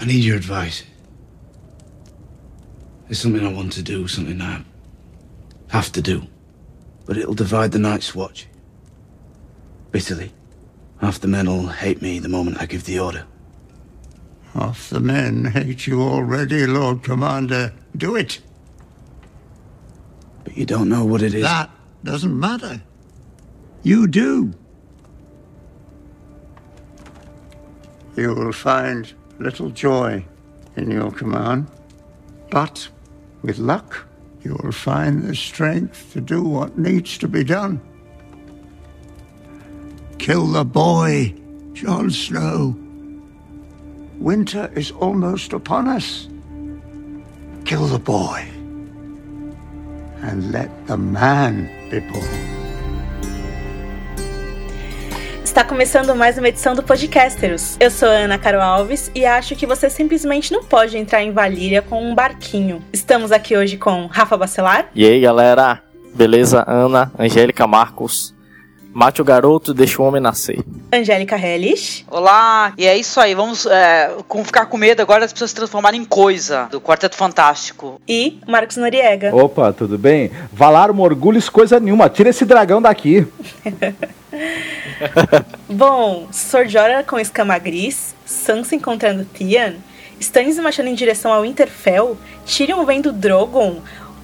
I need your advice. It's something I want to do, something I have to do. But it'll divide the Night's Watch. Bitterly. Half the men will hate me the moment I give the order. Half the men hate you already, Lord Commander. Do it. But you don't know what it is. That doesn't matter. You do. You will find little joy in your command, but with luck, you will find the strength to do what needs to be done. Kill the boy, Jon Snow. Winter is almost upon us. Kill the boy. And let the man be born. Está começando mais uma edição do Podcasteros. Eu sou Ana Caro Alves e acho que você simplesmente não pode entrar em Valíria com um barquinho. Estamos aqui hoje com Rafa Bacelar. E aí, galera? Beleza? Ana, Angélica Marcos. Mate o garoto, deixa o homem nascer. Angélica Hellish. Olá, e é isso aí. Vamos é, com, ficar com medo agora das pessoas se transformarem em coisa do Quarteto Fantástico. E Marcos Noriega. Opa, tudo bem? Valar Morgulhos, coisa nenhuma. Tira esse dragão daqui. Bom, Sor Jorah com escama gris, Sansa encontrando Theon, Stannis marchando em direção ao Winterfell, Tyrion vendo Drogon,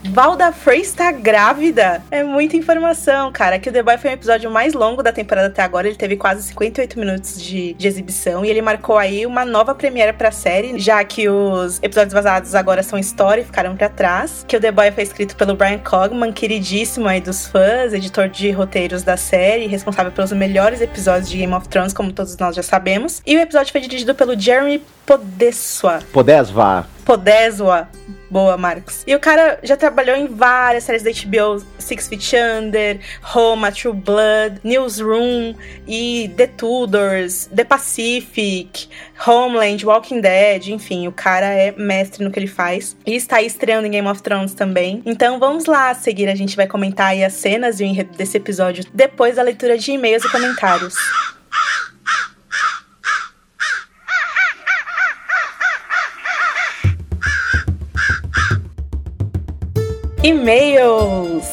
Valda Frey está grávida. É muita informação, cara. Que o The Boy foi o episódio mais longo da temporada até agora. Ele teve quase 58 minutos de, de exibição e ele marcou aí uma nova premiere pra série, já que os episódios vazados agora são história e ficaram para trás. Que o The Boy foi escrito pelo Brian Cogman, queridíssimo aí dos fãs, editor de roteiros da série, responsável pelos melhores episódios de Game of Thrones, como todos nós já sabemos. E o episódio foi dirigido pelo Jeremy Podeswa. Podeswa. Podeswa. Boa, Marcos. E o cara já trabalhou em várias séries da HBO, Six Feet Under, Roma, True Blood, Newsroom e The Tudors, The Pacific, Homeland, Walking Dead, enfim, o cara é mestre no que ele faz. E está aí estreando em Game of Thrones também. Então vamos lá seguir, a gente vai comentar aí as cenas e o enredo desse episódio depois da leitura de e-mails e comentários. E-mails!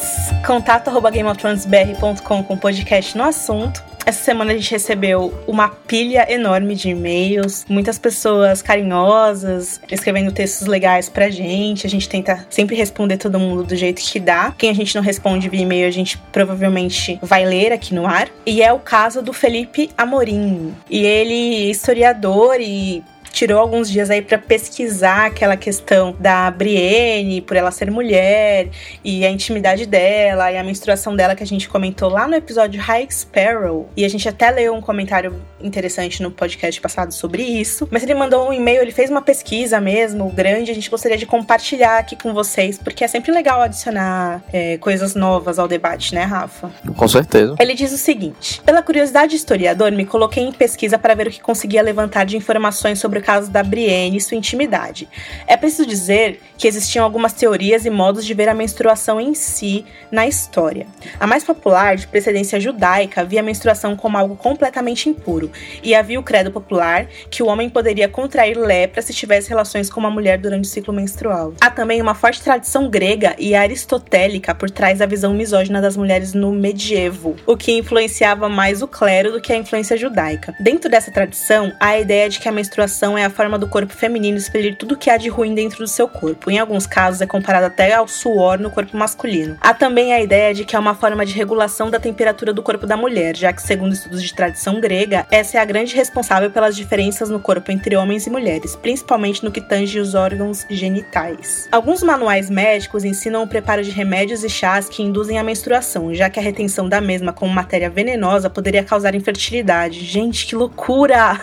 Contato arroba gameofthronesbr.com com podcast no assunto. Essa semana a gente recebeu uma pilha enorme de e-mails, muitas pessoas carinhosas, escrevendo textos legais pra gente. A gente tenta sempre responder todo mundo do jeito que dá. Quem a gente não responde via e-mail, a gente provavelmente vai ler aqui no ar. E é o caso do Felipe Amorim. E ele, historiador e tirou alguns dias aí para pesquisar aquela questão da Brienne, por ela ser mulher, e a intimidade dela, e a menstruação dela que a gente comentou lá no episódio High Sparrow. E a gente até leu um comentário interessante no podcast passado sobre isso. Mas ele mandou um e-mail, ele fez uma pesquisa mesmo, grande, a gente gostaria de compartilhar aqui com vocês, porque é sempre legal adicionar é, coisas novas ao debate, né, Rafa? Com certeza. Ele diz o seguinte: pela curiosidade historiador, me coloquei em pesquisa para ver o que conseguia levantar de informações sobre caso da Brienne e sua intimidade. É preciso dizer que existiam algumas teorias e modos de ver a menstruação em si na história. A mais popular, de precedência judaica, via a menstruação como algo completamente impuro, e havia o credo popular que o homem poderia contrair lepra se tivesse relações com uma mulher durante o ciclo menstrual. Há também uma forte tradição grega e aristotélica por trás da visão misógina das mulheres no medievo, o que influenciava mais o clero do que a influência judaica. Dentro dessa tradição, há a ideia de que a menstruação é a forma do corpo feminino expelir tudo o que há de ruim dentro do seu corpo. Em alguns casos, é comparado até ao suor no corpo masculino. Há também a ideia de que é uma forma de regulação da temperatura do corpo da mulher, já que, segundo estudos de tradição grega, essa é a grande responsável pelas diferenças no corpo entre homens e mulheres, principalmente no que tange os órgãos genitais. Alguns manuais médicos ensinam o preparo de remédios e chás que induzem a menstruação, já que a retenção da mesma como matéria venenosa poderia causar infertilidade. Gente, que loucura!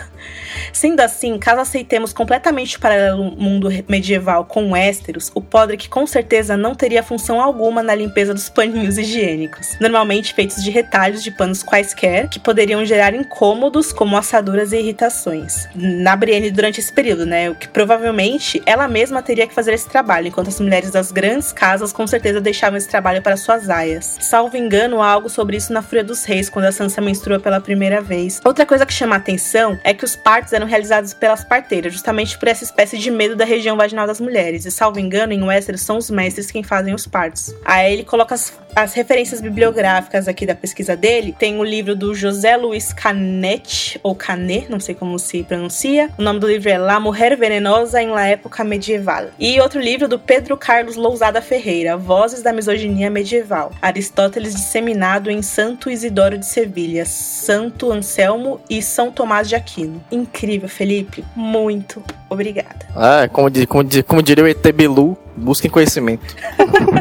Sendo assim, caso aceitemos completamente o paralelo mundo medieval com Westeros, o Podrick com certeza não teria função alguma na limpeza dos paninhos higiênicos, normalmente feitos de retalhos de panos quaisquer, que poderiam gerar incômodos como assaduras e irritações. Na Brienne durante esse período, né? O que provavelmente ela mesma teria que fazer esse trabalho, enquanto as mulheres das grandes casas com certeza deixavam esse trabalho para suas aias. Salvo engano, há algo sobre isso na Fúria dos Reis, quando a Sansa menstrua pela primeira vez. Outra coisa que chama a atenção é que os partos eram realizados pelas parteira, justamente por essa espécie de medo da região vaginal das mulheres. E salvo engano, em Westeros são os mestres quem fazem os partos. Aí ele coloca as, as referências bibliográficas aqui da pesquisa dele. Tem o livro do José Luiz Canet, ou Canet, não sei como se pronuncia. O nome do livro é La Mujer Venenosa em la Época Medieval. E outro livro do Pedro Carlos Lousada Ferreira, Vozes da Misoginia Medieval. Aristóteles disseminado em Santo Isidoro de Sevilha, Santo Anselmo e São Tomás de Aquino. Incrível, Felipe. Muito obrigada. É, como, como, como diria o ET Bilu, busquem conhecimento.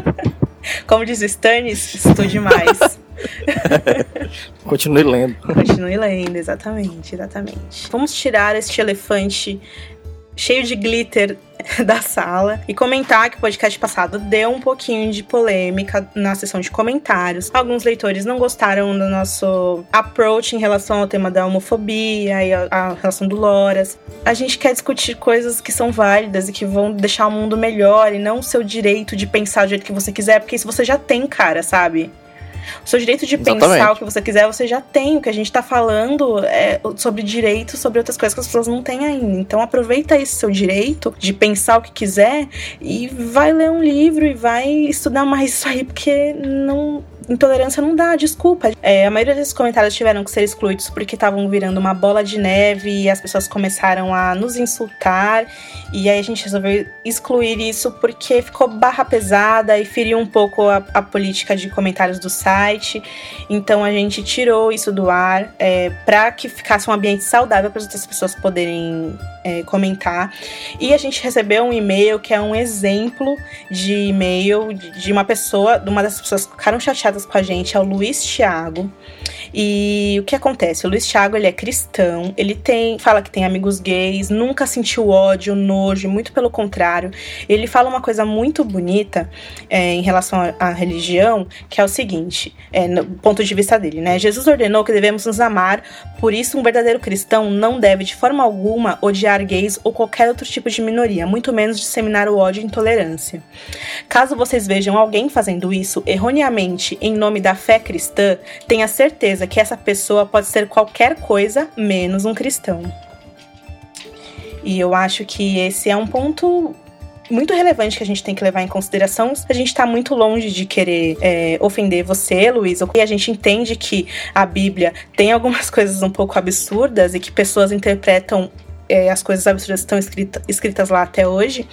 como diz Stannis, estou demais. Continue lendo. Continue lendo, exatamente, exatamente. Vamos tirar este elefante cheio de glitter da sala e comentar que o podcast passado deu um pouquinho de polêmica na seção de comentários. Alguns leitores não gostaram do nosso approach em relação ao tema da homofobia e a, a relação do Loras. A gente quer discutir coisas que são válidas e que vão deixar o mundo melhor e não o seu direito de pensar do jeito que você quiser, porque isso você já tem, cara, sabe? O seu direito de Exatamente. pensar o que você quiser, você já tem. O que a gente tá falando é sobre direito, sobre outras coisas que as pessoas não têm ainda. Então aproveita esse seu direito de pensar o que quiser e vai ler um livro e vai estudar mais isso aí, porque não intolerância não dá, desculpa. É, a maioria desses comentários tiveram que ser excluídos porque estavam virando uma bola de neve e as pessoas começaram a nos insultar. E aí a gente resolveu excluir isso porque ficou barra pesada e feriu um pouco a, a política de comentários do site. Então a gente tirou isso do ar é, para que ficasse um ambiente saudável para as outras pessoas poderem é, comentar. E a gente recebeu um e-mail que é um exemplo de e-mail de uma pessoa, de uma das pessoas que ficaram chateadas com a gente, é o Luiz Thiago. E o que acontece? O Luiz Thiago, ele é cristão, ele tem, fala que tem amigos gays, nunca sentiu ódio, nojo, muito pelo contrário. Ele fala uma coisa muito bonita é, em relação à religião, que é o seguinte, é, no ponto de vista dele, né? Jesus ordenou que devemos nos amar, por isso um verdadeiro cristão não deve de forma alguma odiar gays ou qualquer outro tipo de minoria, muito menos disseminar o ódio e intolerância. Caso vocês vejam alguém fazendo isso erroneamente em nome da fé cristã, tenha certeza que essa pessoa pode ser qualquer coisa menos um cristão. E eu acho que esse é um ponto muito relevante que a gente tem que levar em consideração. A gente está muito longe de querer é, ofender você, Luiz, e a gente entende que a Bíblia tem algumas coisas um pouco absurdas e que pessoas interpretam é, as coisas absurdas estão escrita, escritas lá até hoje,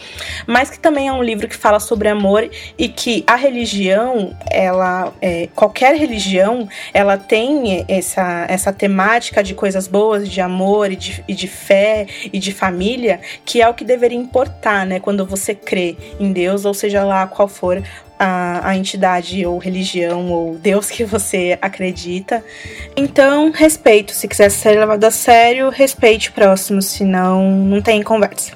mas que também é um livro que fala sobre amor e que a religião, ela, é, qualquer religião, ela tem essa, essa temática de coisas boas, de amor e de, e de fé e de família, que é o que deveria importar, né? Quando você crê em Deus, ou seja lá qual for a, a entidade ou religião ou Deus que você acredita. Então, respeito. Se quiser ser levado a sério, respeite o próximo, senão não tem conversa.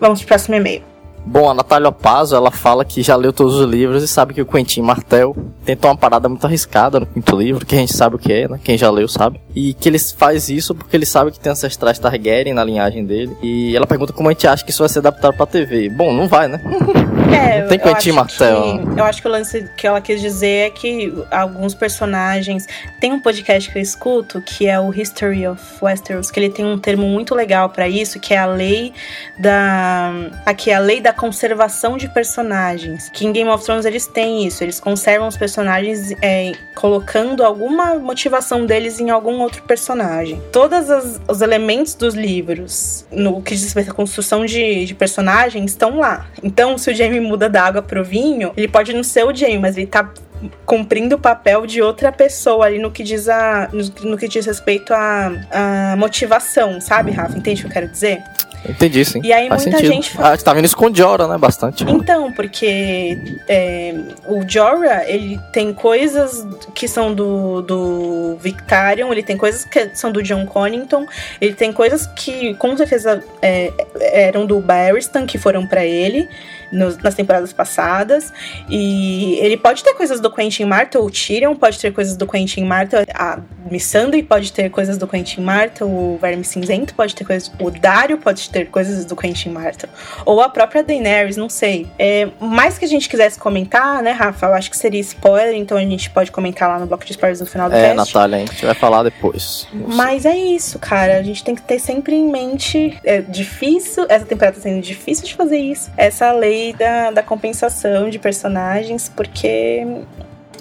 Vamos pro próximo e-mail. Bom, a Natália Pazo, ela fala que já leu todos os livros e sabe que o Quentin Martel tentou uma parada muito arriscada no quinto livro, que a gente sabe o que é, né? Quem já leu sabe. E que ele faz isso porque ele sabe que tem ancestrais Targaryen na linhagem dele. E ela pergunta como a gente acha que isso vai ser adaptado pra TV. Bom, não vai, né? É, não tem Quentin Martel. Que, eu acho que o lance que ela quis dizer é que alguns personagens. Tem um podcast que eu escuto que é o History of Westeros, que ele tem um termo muito legal para isso, que é a lei da. Aqui, a lei da conservação de personagens. Que em Game of Thrones eles têm isso, eles conservam os personagens é, colocando alguma motivação deles em algum outro personagem. Todos os elementos dos livros, no que diz respeito à construção de, de personagens, estão lá. Então, se o Jamie muda da água pro vinho, ele pode não ser o Jamie, mas ele tá cumprindo o papel de outra pessoa ali no que diz a no, no que diz respeito à motivação, sabe, Rafa? Entende o que eu quero dizer? Entendi, sim. E aí Faz muita sentido. gente fala... Ah, tá vendo isso com o Jorah, né? Bastante. Então, porque é, o Jorah, ele tem coisas que são do, do Victarion, ele tem coisas que são do John Connington, ele tem coisas que com certeza é, eram do Barristan, que foram para ele. Nos- nas temporadas passadas. E ele pode ter coisas do Quentin Martel, o Tyrion pode ter coisas do Quentin Martel, a Missandei pode ter coisas do Quentin Martel, o Verme Cinzento pode ter coisas, o Dario pode ter coisas do Quentin Martel, ou a própria Daenerys, não sei. É, mais que a gente quisesse comentar, né, Rafa, eu acho que seria spoiler, então a gente pode comentar lá no bloco de spoilers no final do É, cast. Natália, a gente vai falar depois. Mas é isso, cara. A gente tem que ter sempre em mente. É difícil, essa temporada tá sendo difícil de fazer isso. Essa lei da, da compensação de personagens, porque.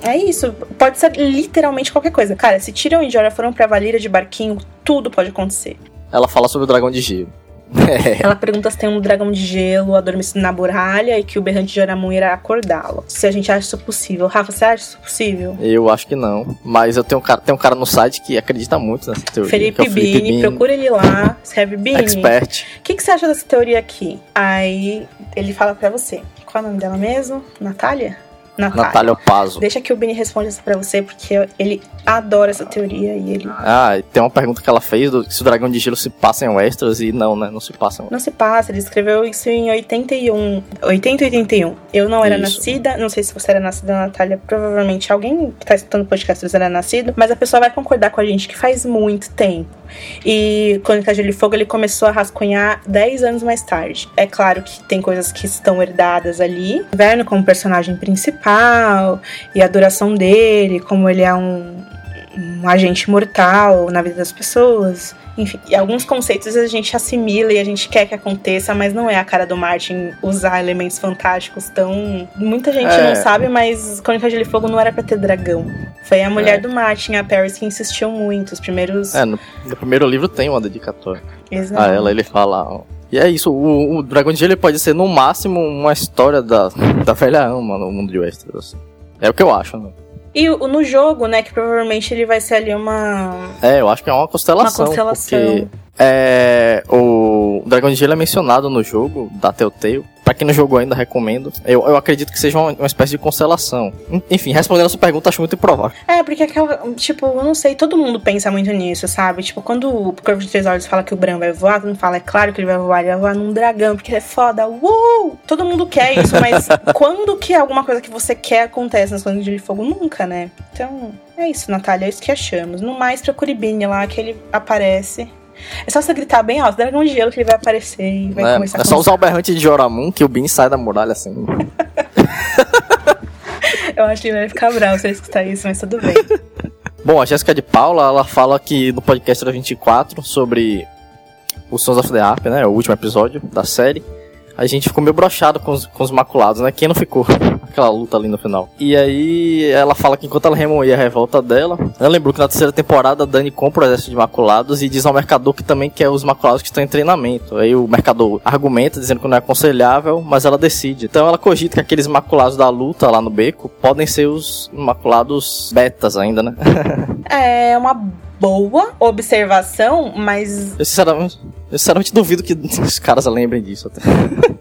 É isso, pode ser literalmente qualquer coisa. Cara, se Tyrion e Jorah foram pra Valíria de barquinho, tudo pode acontecer. Ela fala sobre o dragão de gelo. Ela pergunta se tem um dragão de gelo adormecido na muralha e que o berrante de irá acordá-lo. Se a gente acha isso possível. Rafa, você acha isso possível? Eu acho que não. Mas eu tenho um cara, tem um cara no site que acredita muito nessa teoria. é Felipe o Felipe Bini, procura ele lá. Escreve Bini. Expert. O que, que você acha dessa teoria aqui? Aí ele fala pra você. Qual é o nome dela mesmo? Natália? Natália Opazo. Deixa que o Bini responda essa pra você, porque ele adora essa teoria e ele. Ah, tem uma pergunta que ela fez do, se o dragão de gelo se passa em Westeros e não, né? Não se passa em Não se passa, ele escreveu isso em 81. 80 e 81. Eu não era Isso. nascida, não sei se você era nascida, Natália. Provavelmente alguém que tá escutando o podcast era nascido, mas a pessoa vai concordar com a gente que faz muito tempo. E Crônica de Gelo e Fogo ele começou a rascunhar 10 anos mais tarde. É claro que tem coisas que estão herdadas ali. Inverno como personagem principal, e a duração dele, como ele é um, um agente mortal na vida das pessoas. Enfim, e alguns conceitos a gente assimila e a gente quer que aconteça, mas não é a cara do Martin usar elementos fantásticos tão. Muita gente É. não sabe, mas Crônica de Fogo não era pra ter dragão. Foi a mulher É. do Martin, a Paris, que insistiu muito. Os primeiros. É, no, no primeiro livro tem uma dedicatória Exato. a ela, ele fala. E é isso, o, o Dragão de Gelo ele pode ser no máximo uma história da, da velha ama no mundo de Westeros. É o que eu acho, né? E no jogo, né, que provavelmente ele vai ser ali uma. É, eu acho que é uma constelação. Uma constelação. Porque é, o Dragão de Gelo é mencionado no jogo da Telltale. Pra quem não jogou ainda, recomendo. Eu, eu acredito que seja uma, uma espécie de constelação. En- Enfim, respondendo a sua pergunta, acho muito improvável. É, porque aquela. Tipo, eu não sei, todo mundo pensa muito nisso, sabe? Tipo, quando o Corvo de Três Olhos fala que o Bran vai voar, todo mundo fala, é claro que ele vai voar, ele vai voar num dragão, porque ele é foda. Uh! Todo mundo quer isso, mas quando que alguma coisa que você quer acontece nas Crônicas de Fogo? Nunca, né? Então, é isso, Natália, é isso que achamos. No mais, procure Bini lá, que ele aparece. É só você gritar bem alto, dragão de gelo, que ele vai aparecer e vai né? começar É a só usar o berrante de Joramun que o Bin sai da muralha assim. Eu acho que ele vai ficar bravo se ele escutar isso, mas tudo bem. Bom, a Jéssica de Paula, ela fala que no podcast da 24 sobre o Sons of the Harp, né? O último episódio da série. A gente ficou meio brochado com os, com os maculados, né? Quem não ficou? Aquela luta ali no final. E aí ela fala que enquanto ela remoía a revolta dela, ela lembrou que na terceira temporada a Dani compra o exército de maculados e diz ao mercador que também quer os maculados que estão em treinamento. Aí o mercador argumenta dizendo que não é aconselhável, mas ela decide. Então ela cogita que aqueles maculados da luta lá no beco podem ser os maculados betas ainda, né? É uma boa observação, mas Eu sinceramente, eu sinceramente duvido que os caras lembrem disso até.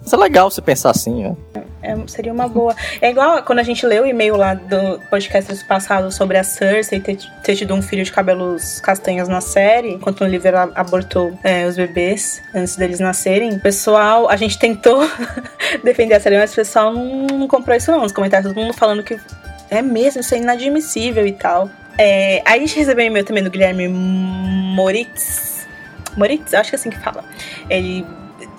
Isso é legal você pensar assim, né? É, seria uma boa. É igual quando a gente leu o e-mail lá do podcast passado sobre a Cersei ter, ter tido um filho de cabelos castanhos na série, enquanto no livro ela abortou é, os bebês antes deles nascerem. O pessoal, a gente tentou defender a série, mas o pessoal não, não comprou isso não. Nos comentários, todo mundo falando que é mesmo, isso é inadmissível e tal. É, a gente recebeu um e-mail também do Guilherme Moritz. Moritz, acho que é assim que fala. Ele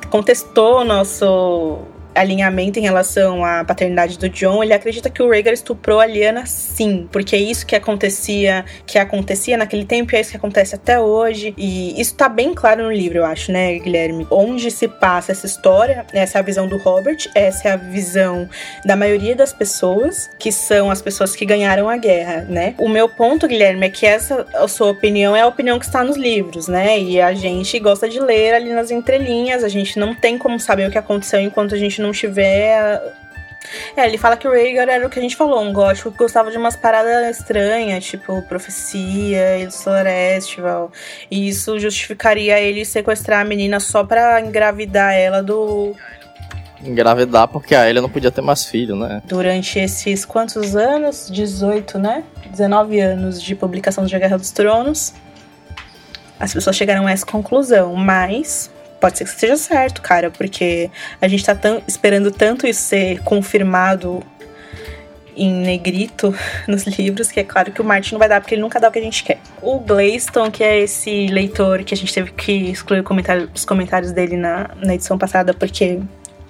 contestou o nosso alinhamento em relação à paternidade do John, ele acredita que o Rhaegar estuprou a Lyanna sim, porque é isso que acontecia, que acontecia naquele tempo e é isso que acontece até hoje. E isso tá bem claro no livro, eu acho, né, Guilherme? Onde se passa essa história, essa é a visão do Robert, essa é a visão da maioria das pessoas, que são as pessoas que ganharam a guerra, né? O meu ponto, Guilherme, é que essa a sua opinião é a opinião que está nos livros, né? E a gente gosta de ler ali nas entrelinhas, a gente não tem como saber o que aconteceu enquanto a gente não tiver. É, ele fala que o Rhaegar era o que a gente falou, um gótico que gostava de umas paradas estranhas, tipo profecia, Ilha Celestial. E isso justificaria ele sequestrar a menina só pra engravidar ela do. Engravidar porque a Elia não podia ter mais filho, né? Durante esses quantos anos? 18, né? 19 anos de publicação de A Guerra dos Tronos. As pessoas chegaram a essa conclusão, mas pode ser que seja certo, cara, porque a gente tá tão, esperando tanto isso ser confirmado em negrito nos livros, que é claro que o Martin não vai dar, porque ele nunca dá o que a gente quer. O Glayston, que é esse leitor que a gente teve que excluir comentário, os comentários dele na, na edição passada, porque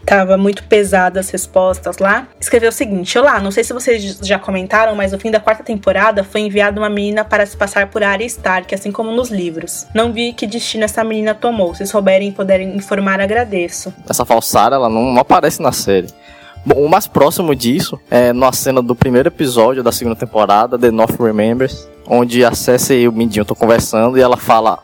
tava muito pesada as respostas lá, escreveu o seguinte: Olá, não sei se vocês já comentaram, mas no fim da quarta temporada foi enviada uma menina para se passar por Arya Stark, assim como nos livros. Não vi que destino essa menina tomou. Se souberem e puderem informar, agradeço. Essa falsara, ela não, não aparece na série. Bom, o mais próximo disso é numa cena do primeiro episódio da segunda temporada, The North Remembers, onde a Cersei e o Mindinho estão conversando e ela fala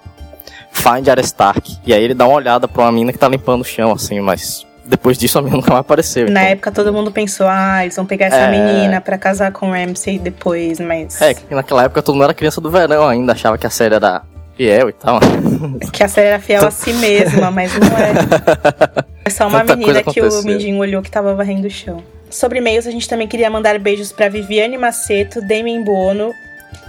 Find Arya Stark. E aí ele dá uma olhada pra uma mina que tá limpando o chão, assim, mas depois disso a menina nunca mais apareceu. Na então. época todo mundo pensou, ah, eles vão pegar essa É. menina pra casar com o Ramsay depois, mas. É, que naquela época todo mundo era criança do verão ainda, achava que a série era fiel e tal. Que a série era fiel a si mesma, mas não é. É só uma Tanta menina que o. Mindinho olhou que tava varrendo o chão. Sobre e-mails, a gente também queria mandar beijos pra Viviane Maceto, Damien Buono,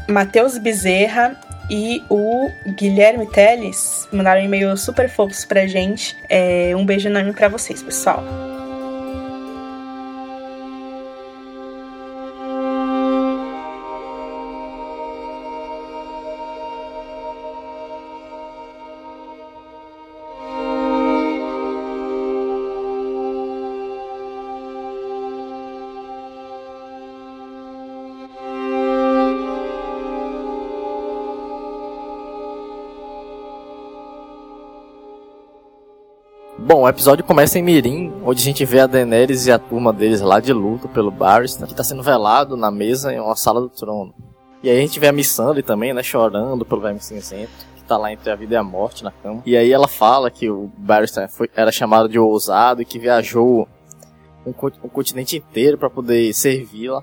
Matheus Bezerra e o Guilherme Teles. Mandaram e-mails super fofos pra gente. É, um beijo enorme pra vocês, pessoal. Episódio começa em Mirim, onde a gente vê a Daenerys e a turma deles lá de luto pelo Barristan, que tá sendo velado na mesa em uma sala do trono. E aí a gente vê a Missandei também, né, chorando pelo verme cinzento, que tá lá entre a vida e a morte na cama. E aí ela fala que o Barristan foi, era chamado de ousado e que viajou um, um continente inteiro para poder servi-la.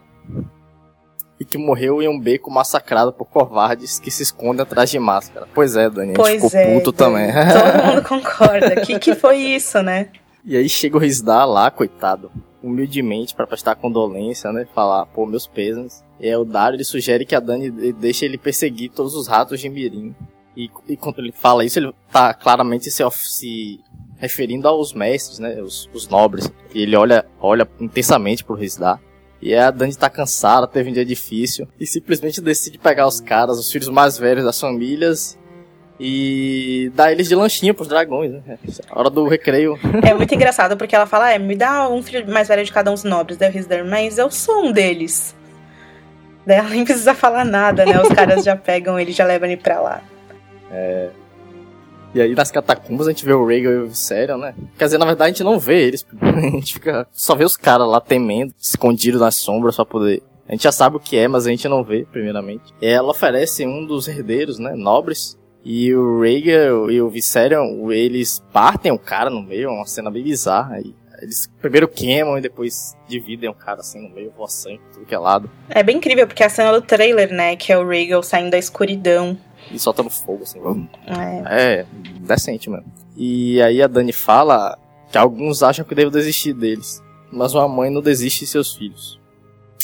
E que morreu em um beco massacrado por covardes que se escondem atrás de máscara. Pois é, Dani, a gente Pois ficou é. puto Dani. também. Todo mundo concorda. Que que foi isso, né? E aí chega o Rizdar lá, coitado, humildemente pra prestar condolência, né? Falar, pô, meus pêsames. E aí o Dario ele sugere que a Dani deixe ele perseguir todos os ratos de Mirim. E, e quando ele fala isso, ele tá claramente se, se referindo aos mestres, né? Os, os nobres. E ele olha, olha intensamente pro Rizdar. E aí a Dani tá cansada, teve um dia difícil. E simplesmente decide pegar os caras, os filhos mais velhos das famílias. E dar eles de lanchinho pros dragões, né? Hora do recreio. É muito engraçado porque ela fala: é, me dá um filho mais velho de cada um dos nobres. Daí o Rizdar, mas eu sou um deles. Daí ela nem precisa falar nada, né? Os caras já pegam ele e já levam ele pra lá. E aí nas catacumbas a gente vê o Rhaegal e o Viserion, né? Quer dizer, na verdade a gente não vê eles. A gente fica, só vê os caras lá temendo, escondidos nas sombras pra poder... A gente já sabe o que é, mas a gente não vê, primeiramente. Ela oferece um dos herdeiros, né? Nobres. E o Rhaegal e o Viserion, eles partem o cara no meio, é uma cena bem bizarra. Eles primeiro queimam e depois dividem o cara assim no meio, voa sangue, tudo que é lado. É bem incrível porque a cena do trailer, né? Que é o Rhaegal saindo da escuridão. E soltando fogo, assim. É, É, decente mesmo. E aí a Dani fala que alguns acham que devo desistir deles, mas uma mãe não desiste de seus filhos.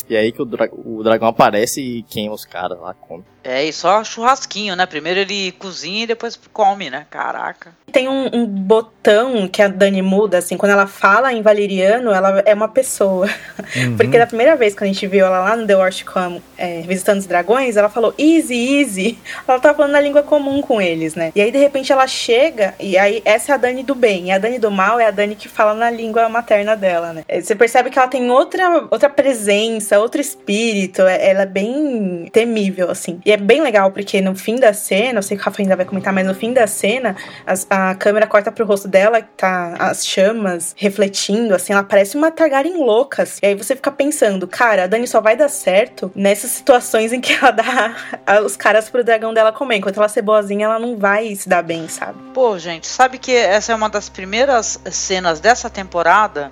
E aí que o, dra- o dragão aparece e queima os caras lá, come. É, e só churrasquinho, né? Primeiro ele cozinha e depois come, né? Caraca. Tem um, um botão que a Dani muda, assim, quando ela fala em valeriano, ela é uma pessoa. Porque da primeira vez que a gente viu ela lá no The Watchcom é, visitando os dragões, ela falou easy, easy. Ela tava falando na língua comum com eles, né? E aí, de repente, ela chega, e aí essa é a Dani do bem. E a Dani do mal é a Dani que fala na língua materna dela, né? É, Você percebe que ela tem outra, outra presença, outro espírito. é- Ela é bem temível, assim. E é bem legal, porque no fim da cena, eu sei que o Rafa ainda vai comentar, mas no fim da cena, as- a câmera corta pro rosto dela, tá as chamas refletindo, assim, ela parece uma Targaryen loucas. E aí você fica pensando, cara, a Dani só vai dar certo nessas situações em que ela dá os caras pro dragão dela comer. Enquanto ela ser boazinha, ela não vai se dar bem, sabe? Pô, gente, sabe que essa é uma das primeiras cenas dessa temporada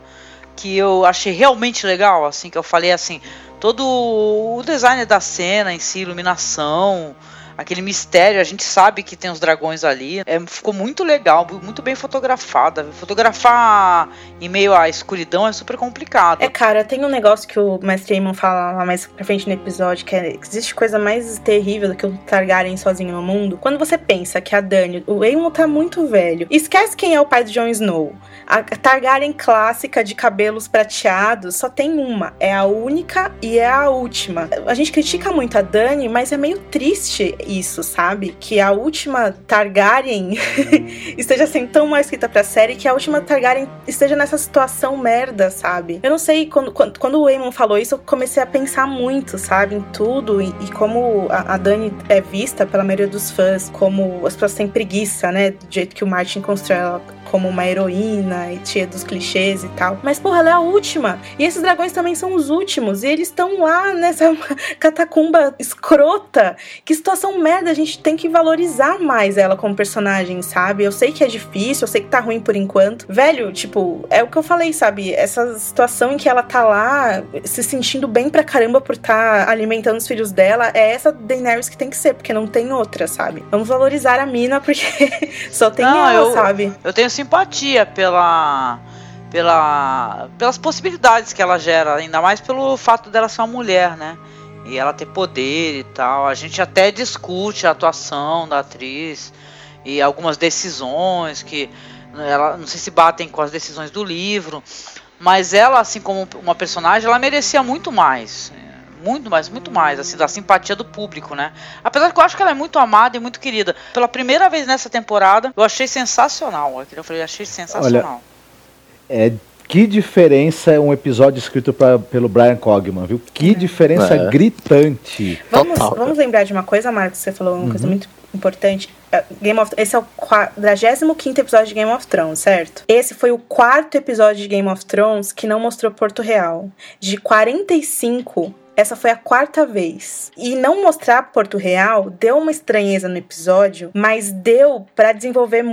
que eu achei realmente legal, assim, que eu falei assim, todo o design da cena em si, iluminação, aquele mistério. A gente sabe que tem os dragões ali. É, ficou muito legal, muito bem fotografada. Fotografar em meio à escuridão é super complicado. É, cara, tem um negócio que o Mestre Aemon fala lá mais pra frente no episódio, que é, existe coisa mais terrível do que o Targaryen sozinho no mundo. Quando você pensa que a Dany, o Aemon tá muito velho, esquece quem é o pai do Jon Snow. A Targaryen clássica de cabelos prateados só tem uma. É a única e é a última. A gente critica muito a Dani, mas é meio triste isso, sabe? Que a última Targaryen esteja sendo tão mal escrita pra série que a última Targaryen esteja nessa situação merda, sabe? Eu não sei, quando, quando, quando o Eamon falou isso, eu comecei a pensar muito, sabe? Em tudo e, e como a, a Dani é vista pela maioria dos fãs como as pessoas têm preguiça, né? Do jeito que o Martin constrói ela como uma heroína e cheia dos clichês e tal. Mas, porra, ela é a última. E esses dragões também são os últimos. E eles estão lá nessa catacumba escrota. Que situação merda. A gente tem que valorizar mais ela como personagem, sabe? Eu sei que é difícil, eu sei que tá ruim por enquanto. Velho, tipo, é o que eu falei, sabe? Essa situação em que ela tá lá se sentindo bem pra caramba por estar tá alimentando os filhos dela, é essa Daenerys que tem que ser, porque não tem outra, sabe? Vamos valorizar a mina, porque só tem não, ela, eu, sabe? Eu tenho simpatia pela, pela, pelas possibilidades que ela gera, ainda mais pelo fato dela ser uma mulher, né? E ela ter poder e tal. A gente até discute a atuação da atriz e algumas decisões que ela não sei se batem com as decisões do livro, mas ela assim como uma personagem, ela merecia muito mais muito mais, muito mais, assim, da simpatia do público, né? Apesar que eu acho que ela é muito amada e muito querida. Pela primeira vez nessa temporada, eu achei sensacional. Eu falei, achei sensacional. Olha, é que diferença é um episódio escrito pra, pelo Brian Cogman, viu? Que é. diferença é. gritante. Vamos, vamos lembrar de uma coisa, Marcos, você falou uma uhum. coisa muito importante. É, Game of esse é o 45 episódio de Game of Thrones, certo? Esse foi o quarto episódio de Game of Thrones que não mostrou Porto Real. De 45, essa foi a quarta vez. E não mostrar Porto Real deu uma estranheza no episódio, mas deu para desenvolver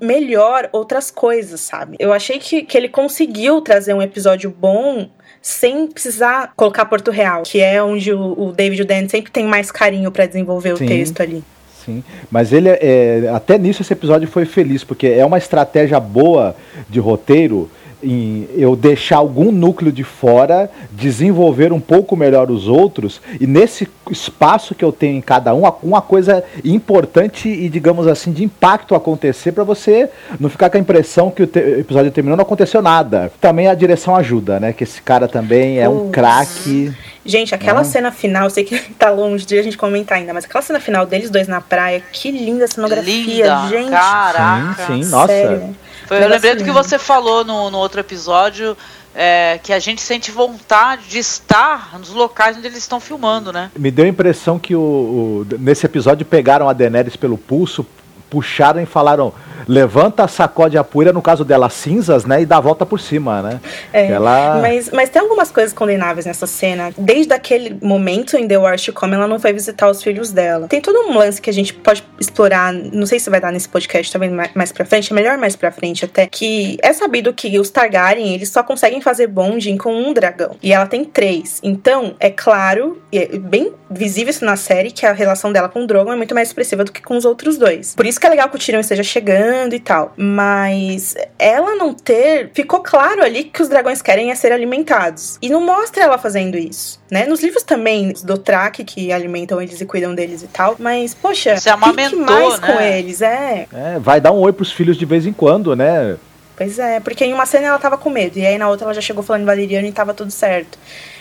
melhor outras coisas, sabe? Eu achei que, que ele conseguiu trazer um episódio bom sem precisar colocar Porto Real, que é onde o, o David Dan sempre tem mais carinho para desenvolver Sim. o texto ali. Sim, mas ele é, até nisso esse episódio foi feliz, porque é uma estratégia boa de roteiro em eu deixar algum núcleo de fora, desenvolver um pouco melhor os outros, e nesse espaço que eu tenho em cada um, uma coisa importante e, digamos assim, de impacto acontecer para você não ficar com a impressão que o episódio terminou não aconteceu nada. Também a direção ajuda, né? Que esse cara também é um craque. Gente, aquela cena final, sei que tá longe de a gente comentar ainda, mas aquela cena final deles dois na praia, que linda cenografia, linda, gente. Caraca. Sim, sim nossa. Sério. Foi, eu lembrei do que você falou no, no outro episódio, é, que a gente sente vontade de estar nos locais onde eles estão filmando, né? Me deu a impressão que o, o, nesse episódio pegaram a Daenerys pelo pulso, puxaram e falaram: levanta, sacode a poeira, no caso dela, cinzas, né? E dá a volta por cima, né? É, ela... mas, mas tem algumas coisas condenáveis nessa cena. Desde aquele momento em The to Come, ela não foi visitar os filhos dela. Tem todo um lance que a gente pode explorar, não sei se vai dar nesse podcast também mais pra frente, é melhor mais pra frente até, que é sabido que os Targaryen, eles só conseguem fazer bonding com um dragão. E ela tem três. Então, é claro, e é bem visível isso na série, que a relação dela com o Drogon é muito mais expressiva do que com os outros dois. Por isso que é legal que o Tyrion esteja chegando e tal. Mas ela não ter. Ficou claro ali que os dragões querem é ser alimentados. E não mostra ela fazendo isso. Né? Nos livros também do Track, que alimentam eles e cuidam deles e tal. Mas, poxa, Se amamentou, mais né? com eles, é. é. Vai dar um oi pros filhos de vez em quando, né? Pois é, porque em uma cena ela tava com medo, e aí na outra ela já chegou falando valeriano e tava tudo certo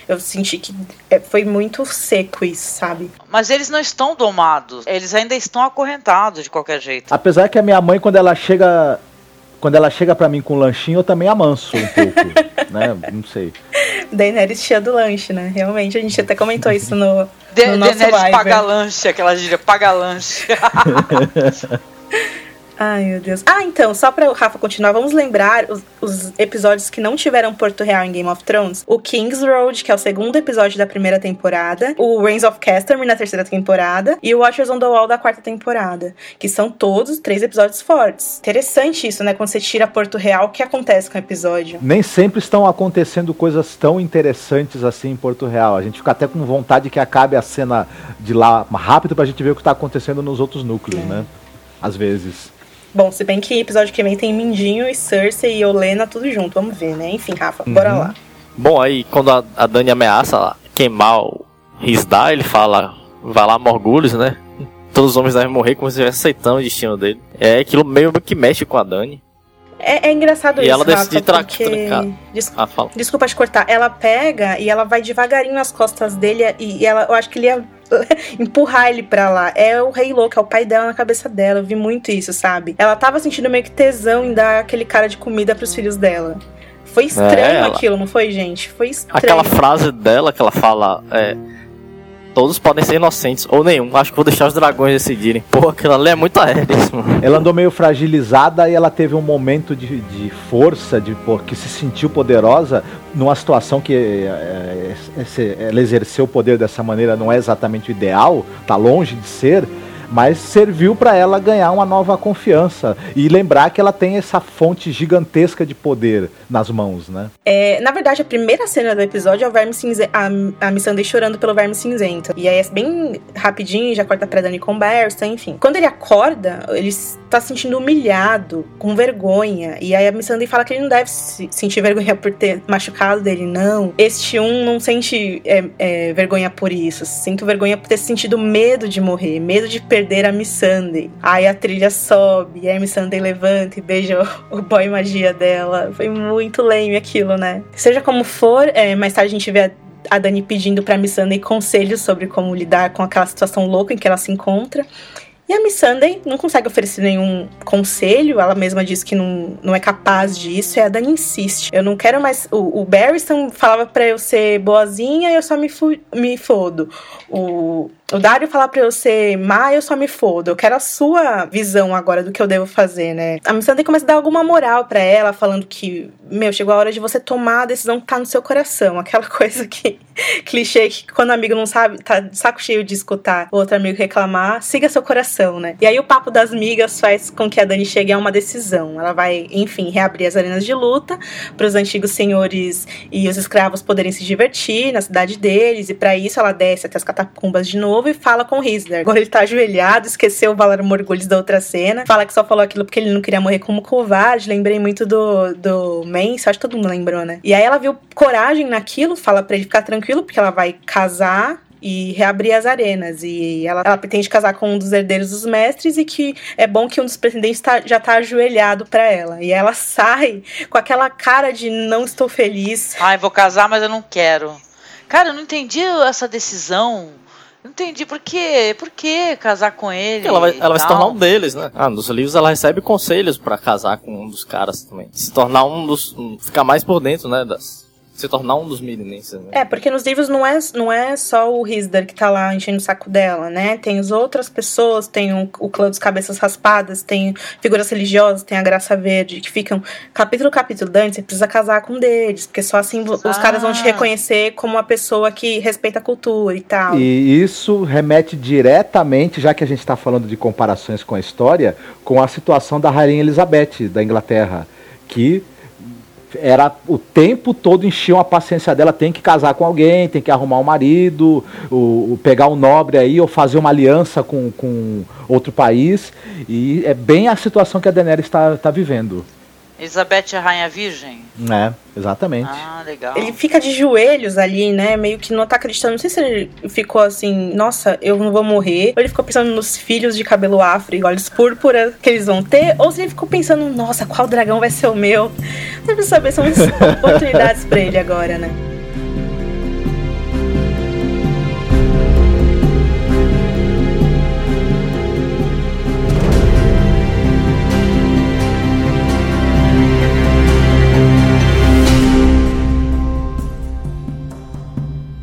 eu senti que é, foi muito seco isso, sabe? Mas eles não estão domados, eles ainda estão acorrentados de qualquer jeito. Apesar que a minha mãe, quando ela chega. Quando ela chega para mim com um lanchinho, eu também amanso um pouco, né? Não sei. Daenerys cheia do lanche, né? Realmente, a gente até comentou isso no, De, no nosso Daenerys paga lanche, aquela gíria, paga lanche. Ai, meu Deus. Ah, então, só pra o Rafa continuar, vamos lembrar os, os, episódios que não tiveram Porto Real em Game of Thrones. O King's Road, que é o segundo episódio da primeira temporada. O Reigns of Castamere na terceira temporada. E o Watchers on the Wall da quarta temporada. Que são todos três episódios fortes. Interessante isso, né? Quando você tira Porto Real, o que acontece com o episódio? Nem sempre estão acontecendo coisas tão interessantes assim em Porto Real. A gente fica até com vontade que acabe a cena de lá rápido pra gente ver o que tá acontecendo nos outros núcleos, é. né? Às vezes. Bom, se bem que episódio que vem tem Mindinho e Cersei e Olena tudo junto, vamos ver, né? Enfim, Rafa, uhum. bora lá. Bom, aí quando a, a Dani ameaça queimar o Risdar, ele fala, vai lá, Morgulhos, né? Todos os homens devem morrer como se estivesse aceitando o destino dele. É aquilo meio que mexe com a Dani. É, é engraçado e isso, ela decide Rafa, porque... Desculpa, ah, desculpa te cortar. Ela pega e ela vai devagarinho nas costas dele e ela, eu acho que ele ia empurrar ele pra lá. É o rei louco, é o pai dela na cabeça dela. Eu vi muito isso, sabe? Ela tava sentindo meio que tesão em dar aquele cara de comida pros filhos dela. Foi estranho é, aquilo, não foi, gente? Foi estranho. Aquela frase dela que ela fala. É, todos podem ser inocentes, ou nenhum. Acho que vou deixar os dragões decidirem. Pô, aquilo ali é muito aéreo. Ela andou meio fragilizada e ela teve um momento de, de força, de pô, que se sentiu poderosa numa situação que é, é, ela exerceu o poder dessa maneira não é exatamente o ideal, tá longe de ser mas serviu para ela ganhar uma nova confiança e lembrar que ela tem essa fonte gigantesca de poder nas mãos, né? É, na verdade, a primeira cena do episódio é o verme cinzento, a, a Missandei chorando pelo verme cinzento. E aí é bem rapidinho, já corta pra Dani conversa, enfim. Quando ele acorda, ele tá se sentindo humilhado, com vergonha. E aí a Missandei fala que ele não deve se sentir vergonha por ter machucado dele, não. Este um não sente é, é, vergonha por isso. Sinto vergonha por ter sentido medo de morrer, medo de perder perder a Missandei. Aí a trilha sobe, e a Missandei levanta e beija o, boy magia dela. Foi muito lame aquilo, né? Seja como for, é, mais tarde a gente vê a Dani pedindo pra Missandei conselhos sobre como lidar com aquela situação louca em que ela se encontra. E a Miss Sunday não consegue oferecer nenhum conselho, ela mesma diz que não, não é capaz disso, e a Dani insiste. Eu não quero mais. O, o Barristan falava para eu ser boazinha e eu só me, fu, me fodo. O, o Dario falar pra eu ser má, eu só me fodo. Eu quero a sua visão agora do que eu devo fazer, né? A Missandei começa a dar alguma moral para ela, falando que, meu, chegou a hora de você tomar a decisão que tá no seu coração. Aquela coisa que, clichê, que quando o amigo não sabe, tá saco cheio de escutar o outro amigo reclamar, siga seu coração, né? E aí o papo das migas faz com que a Dani chegue a uma decisão. Ela vai, enfim, reabrir as arenas de luta para os antigos senhores e os escravos poderem se divertir na cidade deles, e para isso ela desce até as catacumbas de novo novo e fala com Hitler. Agora ele tá ajoelhado, esqueceu o Valar Morgulhos da outra cena. Fala que só falou aquilo porque ele não queria morrer como covarde. Lembrei muito do, do Mance, acho que todo mundo lembrou, né? E aí ela viu coragem naquilo, fala para ele ficar tranquilo, porque ela vai casar e reabrir as arenas. E ela, ela, pretende casar com um dos herdeiros dos mestres e que é bom que um dos pretendentes tá, já tá ajoelhado para ela. E ela sai com aquela cara de não estou feliz. Ai, vou casar, mas eu não quero. Cara, eu não entendi essa decisão entendi por quê? Por que casar com ele? Ela vai, ela vai se tornar um deles, né? Ah, nos livros ela recebe conselhos para casar com um dos caras também. Se tornar um dos. Um, ficar mais por dentro, né? Das, se tornar um dos Mirinenses. Né? É, porque nos livros não é, não é só o Risdar que tá lá enchendo o saco dela, né? Tem as outras pessoas, tem o, o clã dos cabeças raspadas, tem figuras religiosas, tem a Graça Verde, que ficam capítulo capítulo antes, você precisa casar com um deles, porque só assim ah. os caras vão te reconhecer como uma pessoa que respeita a cultura e tal. E isso remete diretamente, já que a gente está falando de comparações com a história, com a situação da Rainha Elizabeth da Inglaterra, que era o tempo todo enchiam a paciência dela, tem que casar com alguém, tem que arrumar um marido, o, pegar um nobre aí, ou fazer uma aliança com, com outro país. E é bem a situação que a Daenerys está tá vivendo. Elizabeth é rainha virgem? É, exatamente. Ah, legal. Ele fica de joelhos ali, né? Meio que não tá acreditando. Não sei se ele ficou assim, nossa, eu não vou morrer. Ou ele ficou pensando nos filhos de cabelo afro e olhos púrpura que eles vão ter. Ou se ele ficou pensando, nossa, qual dragão vai ser o meu? Deve saber, são oportunidades pra ele agora, né?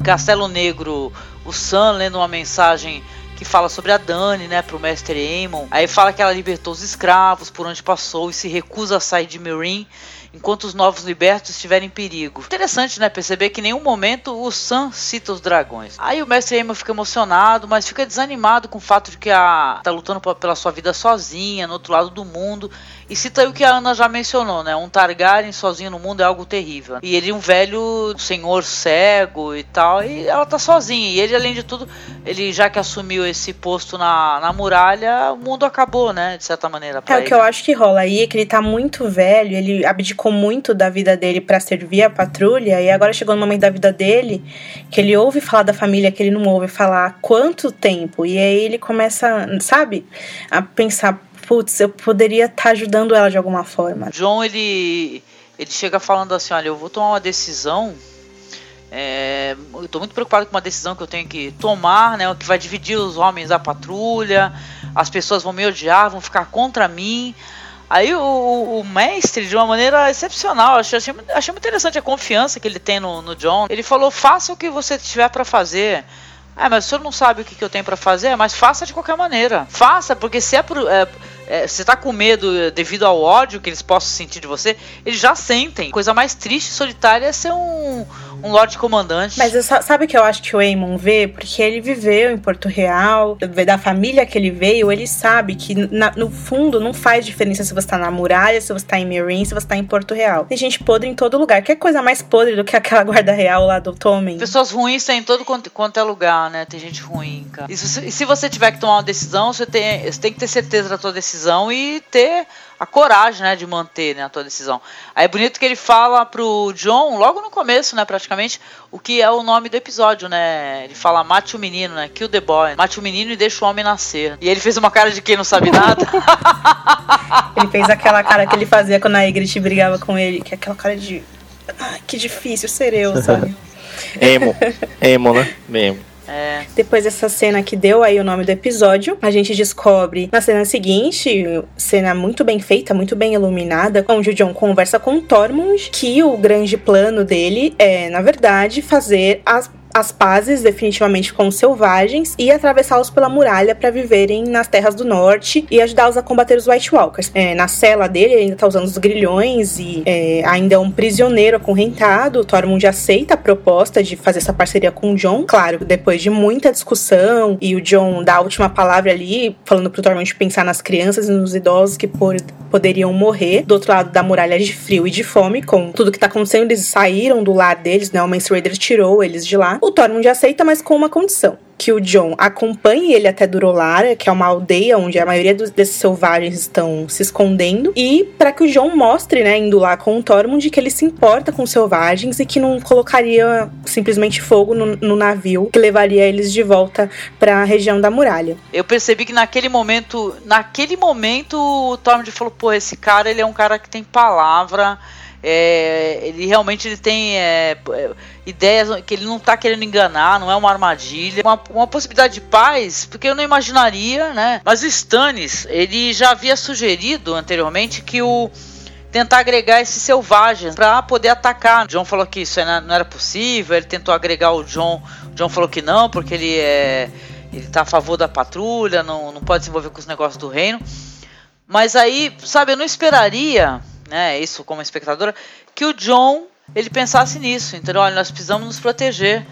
Castelo Negro, o Sam lendo uma mensagem que fala sobre a Dani, né, pro mestre Aemon. Aí fala que ela libertou os escravos por onde passou e se recusa a sair de Meereen enquanto os novos libertos estiverem em perigo. Interessante, né? Perceber que em nenhum momento o Sam cita os dragões. Aí o mestre Aemon fica emocionado, mas fica desanimado com o fato de que a tá lutando pela sua vida sozinha, no outro lado do mundo. E cita aí o que a Ana já mencionou, né? Um Targaryen sozinho no mundo é algo terrível. E ele é um velho senhor cego e tal, e ela tá sozinha. E ele, além de tudo, ele já que assumiu esse posto na, na muralha, o mundo acabou, né? De certa maneira. É, o que eu acho que rola aí é que ele tá muito velho, ele abdicou muito da vida dele para servir a patrulha, e agora chegou no momento da vida dele que ele ouve falar da família que ele não ouve falar há quanto tempo. E aí ele começa, sabe, a pensar putz, eu poderia estar tá ajudando ela de alguma forma. John, ele, ele chega falando assim, olha, eu vou tomar uma decisão, é, eu tô muito preocupado com uma decisão que eu tenho que tomar, né, que vai dividir os homens da patrulha, as pessoas vão me odiar, vão ficar contra mim. Aí o, o, mestre, de uma maneira excepcional, achei, achei, achei muito interessante a confiança que ele tem no, no John. Ele falou: faça o que você tiver para fazer. É, mas o senhor não sabe o que, que eu tenho para fazer, mas faça de qualquer maneira. Faça, porque se é, por, é é, você tá com medo devido ao ódio que eles possam sentir de você, eles já sentem. Coisa mais triste e solitária é ser um, um Lorde Comandante. Mas sabe o que eu acho que o Aemon vê? Porque ele viveu em Porto Real, da família que ele veio, ele sabe que na, no fundo não faz diferença se você tá na muralha, se você tá em Meereen, se você tá em Porto Real. Tem gente podre em todo lugar. Que coisa mais podre do que aquela guarda real lá do Tommen? Pessoas ruins tem em todo quanto, quanto é lugar, né? Tem gente ruim, cara. E se, e se você tiver que tomar uma decisão, você tem, você tem que ter certeza da sua decisão e ter a coragem, né, de manter né, a tua decisão. Aí é bonito que ele fala pro John, logo no começo, né, praticamente, o que é o nome do episódio, né? Ele fala mate o menino, né? Kill the boy. Mate o menino e deixa o homem nascer. E ele fez uma cara de quem não sabe nada. ele fez aquela cara que ele fazia quando a Ygritte brigava com ele, que é aquela cara de ah, que difícil ser eu, sabe? emo. Emo, né? Emo. É. Depois dessa cena que deu aí o nome do episódio, a gente descobre na cena seguinte, cena muito bem feita, muito bem iluminada, onde o John conversa com o Tormund que o grande plano dele é, na verdade, fazer as as pazes definitivamente com os selvagens e atravessá-los pela muralha para viverem nas terras do norte e ajudá-los a combater os White Walkers. É, na cela dele, ele ainda tá usando os grilhões e é, ainda é um prisioneiro acorrentado. O Tormund aceita a proposta de fazer essa parceria com o John. Claro, depois de muita discussão e o John dá a última palavra ali, falando pro Tormund pensar nas crianças e nos idosos que por, poderiam morrer do outro lado da muralha de frio e de fome, com tudo que tá acontecendo. Eles saíram do lar deles, né? O Mance Raider tirou eles de lá. O Tormund aceita, mas com uma condição que o John acompanhe ele até Durolara, que é uma aldeia onde a maioria dos, desses selvagens estão se escondendo, e para que o John mostre, né, indo lá com o Tormund, que ele se importa com os selvagens e que não colocaria simplesmente fogo no, no navio que levaria eles de volta para a região da muralha. Eu percebi que naquele momento, naquele momento, o Tormund falou: pô, esse cara ele é um cara que tem palavra é, ele realmente ele tem é, ideias que ele não está querendo enganar, não é uma armadilha, uma, uma, possibilidade de paz, porque eu não imaginaria, né? Mas o Stannis, ele já havia sugerido anteriormente que o tentar agregar esses selvagens para poder atacar. O John falou que isso não era possível, ele tentou agregar o John, o John falou que não, porque ele é ele tá a favor da patrulha, não, não pode se envolver com os negócios do reino. Mas aí, sabe, eu não esperaria né, isso como espectadora, que o John ele pensasse nisso, entendeu? Olha, nós precisamos nos proteger.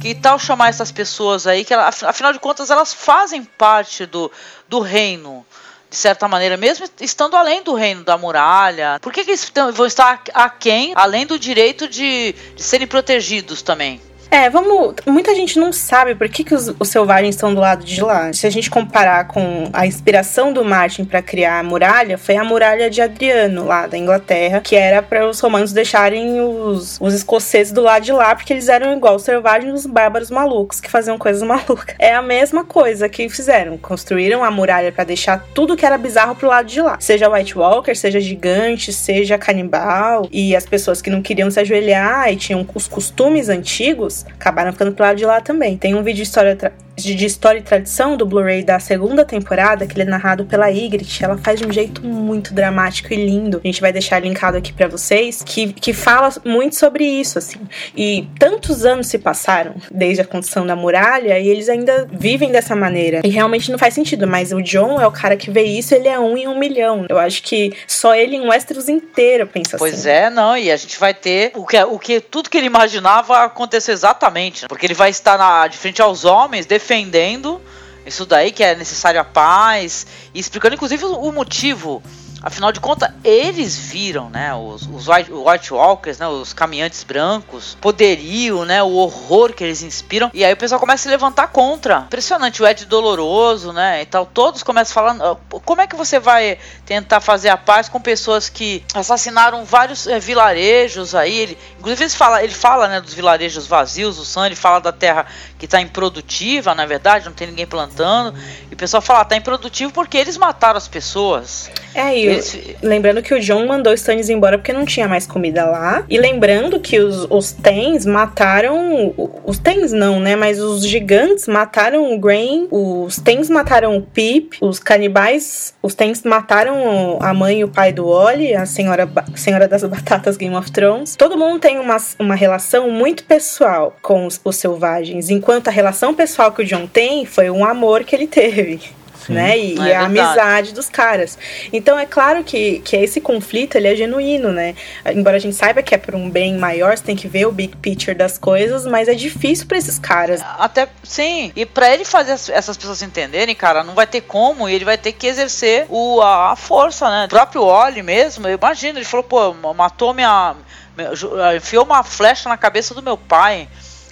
Que tal chamar essas pessoas aí, que ela, afinal de contas elas fazem parte do, do reino, de certa maneira, mesmo estando além do reino da muralha. Por que, que eles vão estar aquém, além do direito de, de serem protegidos também? É, vamos. Muita gente não sabe por que, que os, os, selvagens estão do lado de lá. Se a gente comparar com a inspiração do Martin para criar a muralha, foi a muralha de Adriano, lá da Inglaterra, que era para os romanos deixarem os, os escoceses do lado de lá, porque eles eram igual os selvagens, os bárbaros malucos, que faziam coisas malucas. É a mesma coisa que fizeram. Construíram a muralha para deixar tudo que era bizarro pro lado de lá. Seja White Walker, seja gigante, seja canibal. E as pessoas que não queriam se ajoelhar e tinham os costumes antigos acabaram ficando pro lado de lá também. Tem um vídeo de história de, história e tradição do Blu-ray da segunda temporada, que ele é narrado pela Ygritte, ela faz de um jeito muito dramático e lindo. A gente vai deixar linkado aqui para vocês, que, que fala muito sobre isso, assim. E tantos anos se passaram desde a construção da muralha e eles ainda vivem dessa maneira. E realmente não faz sentido, mas o John é o cara que vê isso, ele é um em um milhão. Eu acho que só ele em Westeros inteiro pensa Pois assim. é, não, e a gente vai ter o que, o que tudo que ele imaginava acontecer exatamente, né? porque ele vai estar na, de frente aos homens defendendo isso daí que é necessário a paz e explicando inclusive o, motivo Afinal de contas, eles viram, né, os, os White, White, Walkers, né, os caminhantes brancos, poderio, né, o horror que eles inspiram. E aí o pessoal começa a se levantar contra. Impressionante, o Ed Doloroso, né, e tal. Todos começam falando, ah, como é que você vai tentar fazer a paz com pessoas que assassinaram vários é, vilarejos aí? Ele, inclusive ele fala, ele fala, né, dos vilarejos vazios, o Sam, ele fala da terra que está improdutiva, na verdade, não tem ninguém plantando. E o pessoal fala, tá improdutivo porque eles mataram as pessoas. É, e esse... lembrando que o John mandou Stannis embora porque não tinha mais comida lá. E lembrando que os, os Tens mataram. Os Tens não, né? Mas os gigantes mataram o Grain. Os Tens mataram o Pip. Os canibais. Os Tens mataram a mãe e o pai do Ollie, a senhora, senhora das batatas Game of Thrones. Todo mundo tem uma, uma relação muito pessoal com os, os selvagens. Enquanto a relação pessoal que o John tem foi um amor que ele teve né? E, é e a amizade dos caras. Então é claro que, que esse conflito ele é genuíno, né? Embora a gente saiba que é por um bem maior, você tem que ver o big picture das coisas, mas é difícil para esses caras. Até sim. E para ele fazer essas pessoas entenderem, cara, não vai ter como, e ele vai ter que exercer o, a, a força, né? O próprio Oli mesmo, imagina, ele falou, pô, matou minha. enfiou uma flecha na cabeça do meu pai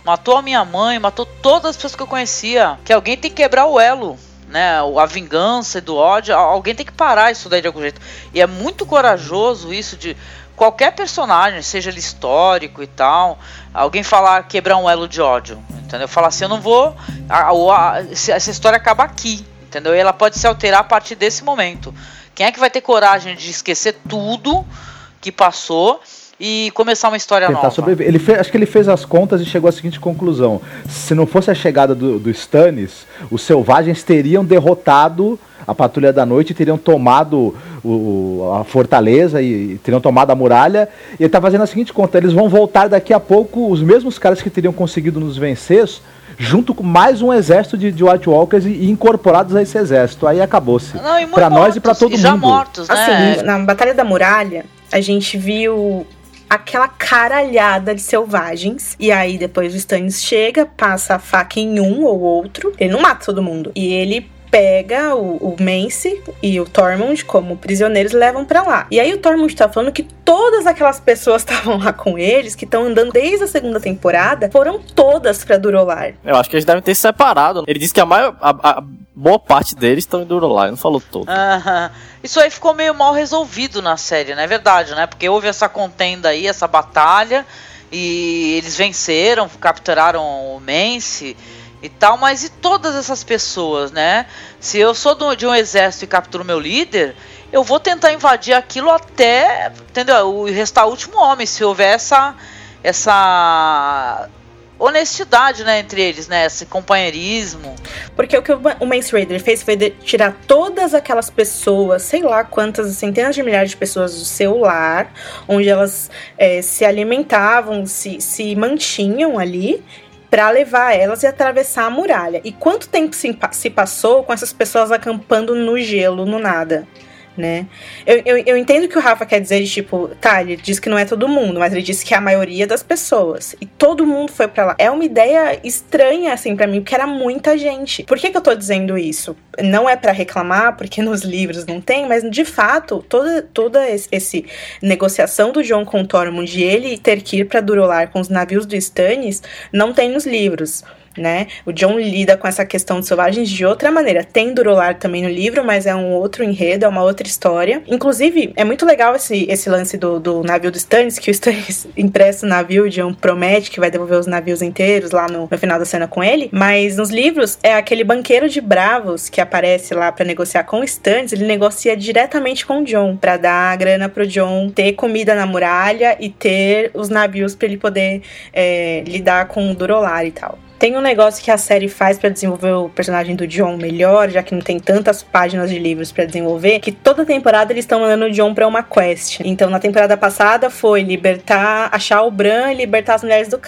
matou a minha mãe, matou todas as pessoas que eu conhecia. Que alguém tem que quebrar o elo né, a vingança do ódio, alguém tem que parar isso daí de algum jeito. E é muito corajoso isso de qualquer personagem, seja ele histórico e tal, alguém falar quebrar um elo de ódio, entendeu? Falar assim, eu não vou, a, a, essa história acaba aqui, entendeu? E ela pode se alterar a partir desse momento. Quem é que vai ter coragem de esquecer tudo que passou e começar uma história Tentar nova. Sobreviver. Ele fez, acho que ele fez as contas e chegou à seguinte conclusão: se não fosse a chegada do, do Stannis, os selvagens teriam derrotado a Patrulha da Noite, teriam tomado o, a fortaleza e, e, teriam tomado a muralha. E ele está fazendo a seguinte conta: eles vão voltar daqui a pouco, os mesmos caras que teriam conseguido nos vencer, junto com mais um exército de, de White Walkers e, e incorporados a esse exército. Aí acabou-se. Para nós e para todo e já mundo. mortos, né? Assim, na Batalha da Muralha, a gente viu aquela caralhada de selvagens. E aí depois o Stannis chega, passa a faca em um ou outro. Ele não mata todo mundo. E ele pega o, o Mance e o Tormund como prisioneiros e levam para lá. E aí o Tormund tá falando que todas aquelas pessoas estavam lá com eles, que estão andando desde a segunda temporada, foram todas para Durolar. Eu acho que eles devem ter se separado. Ele disse que a maior a, a boa parte deles estão em Durolar, não falou todo. Aham. Isso aí ficou meio mal resolvido na série, não é verdade, né? Porque houve essa contenda aí, essa batalha, e eles venceram, capturaram o Mance e tal, mas e todas essas pessoas, né? Se eu sou de um exército e capturo meu líder, eu vou tentar invadir aquilo até, entendeu? O restar o último homem, se houver essa essa honestidade, né, entre eles, né, esse companheirismo. Porque o que o Mance Raider fez foi tirar todas aquelas pessoas, sei lá quantas centenas de milhares de pessoas do seu lar, onde elas é, se alimentavam, se, se mantinham ali para levar elas e atravessar a muralha. E quanto tempo se, se passou com essas pessoas acampando no gelo, no nada? Né? Eu, eu, eu, entendo que o Rafa quer dizer de tipo, tá, ele diz que não é todo mundo, mas ele disse que é a maioria das pessoas. E todo mundo foi para lá. É uma ideia estranha, assim, para mim, porque era muita gente. Por que, que eu tô dizendo isso? Não é para reclamar, porque nos livros não tem, mas de fato, toda, toda esse, esse negociação do John com Tormund de ele ter que ir pra Durolar com os navios do Stannis não tem nos livros né? O John lida com essa questão de selvagens de outra maneira. Tem Durolar também no livro, mas é um outro enredo, é uma outra história. Inclusive, é muito legal esse, esse lance do, do navio do Stannis, que o Stannis empresta o navio, o John promete que vai devolver os navios inteiros lá no, no final da cena com ele. Mas nos livros, é aquele banqueiro de bravos que aparece lá para negociar com o Stannis, ele negocia diretamente com o John, para dar a grana pro John ter comida na muralha e ter os navios para ele poder é, lidar com o Durolar e tal. Tem um negócio que a série faz para desenvolver o personagem do John melhor, já que não tem tantas páginas de livros para desenvolver, que toda temporada eles estão mandando o John pra uma quest. Então, na temporada passada foi libertar, achar o Bran e libertar as mulheres do,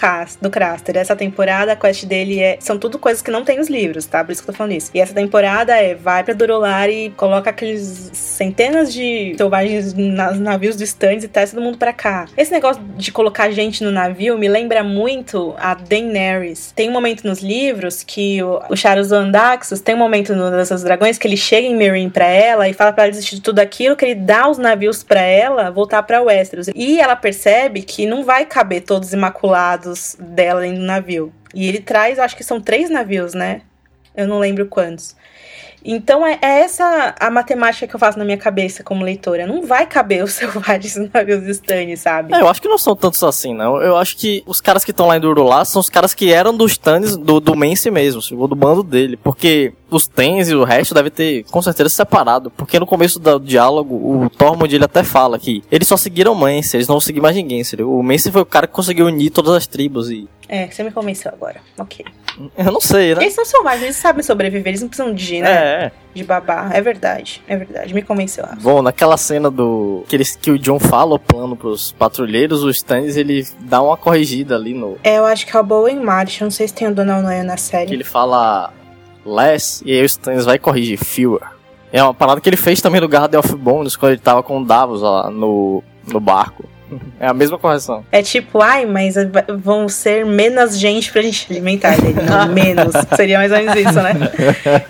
do Craster. Essa temporada, a quest dele é. São tudo coisas que não tem nos livros, tá? Por isso que eu tô falando isso. E essa temporada é vai pra Durolar e coloca aqueles centenas de selvagens nos navios do Stannis e traz todo mundo pra cá. Esse negócio de colocar gente no navio me lembra muito a Daenerys. Tem um momento nos livros que o, o Charles Andaxos tem um momento no Dança Dragões que ele chega em Meereen pra ela e fala pra ela desistir de tudo aquilo, que ele dá os navios pra ela voltar pra Westeros. E ela percebe que não vai caber todos imaculados dela no navio. E ele traz, acho que são três navios, né? Eu não lembro quantos. Então é, é, essa a matemática que eu faço na minha cabeça como leitora. Não vai caber os selvagens navios Stannis, sabe? É, eu acho que não são tantos assim, não. Eu acho que os caras que estão lá em Durulá são os caras que eram dos Stannis, do, do Mance mesmo, do bando dele. Porque os Tens e o resto deve ter com certeza separado. Porque no começo do diálogo, o Tormund ele até fala que eles só seguiram Mance, eles não seguiram mais ninguém. Serio. O Mance foi o cara que conseguiu unir todas as tribos e. É, você me convenceu agora. Ok. Eu não sei, né? Eles são selvagens, eles sabem sobreviver, eles não precisam de, né? É. De babá. É verdade, é verdade. Me convenceu. Bom, naquela cena do. Que, eles, que o John fala o plano pros patrulheiros, os Stannis ele dá uma corrigida ali no. É, eu acho que é o Bowen March, não sei se tem o Donald Noia na série. Que ele fala less, e aí o Stannis vai corrigir, fewer. É uma parada que ele fez também no Garden of Bones, quando ele tava com o Davos lá no, no barco. É a mesma correção. É tipo, ai, mas vão ser menos gente pra gente alimentar dele. Não, menos. Seria mais ou menos isso, né?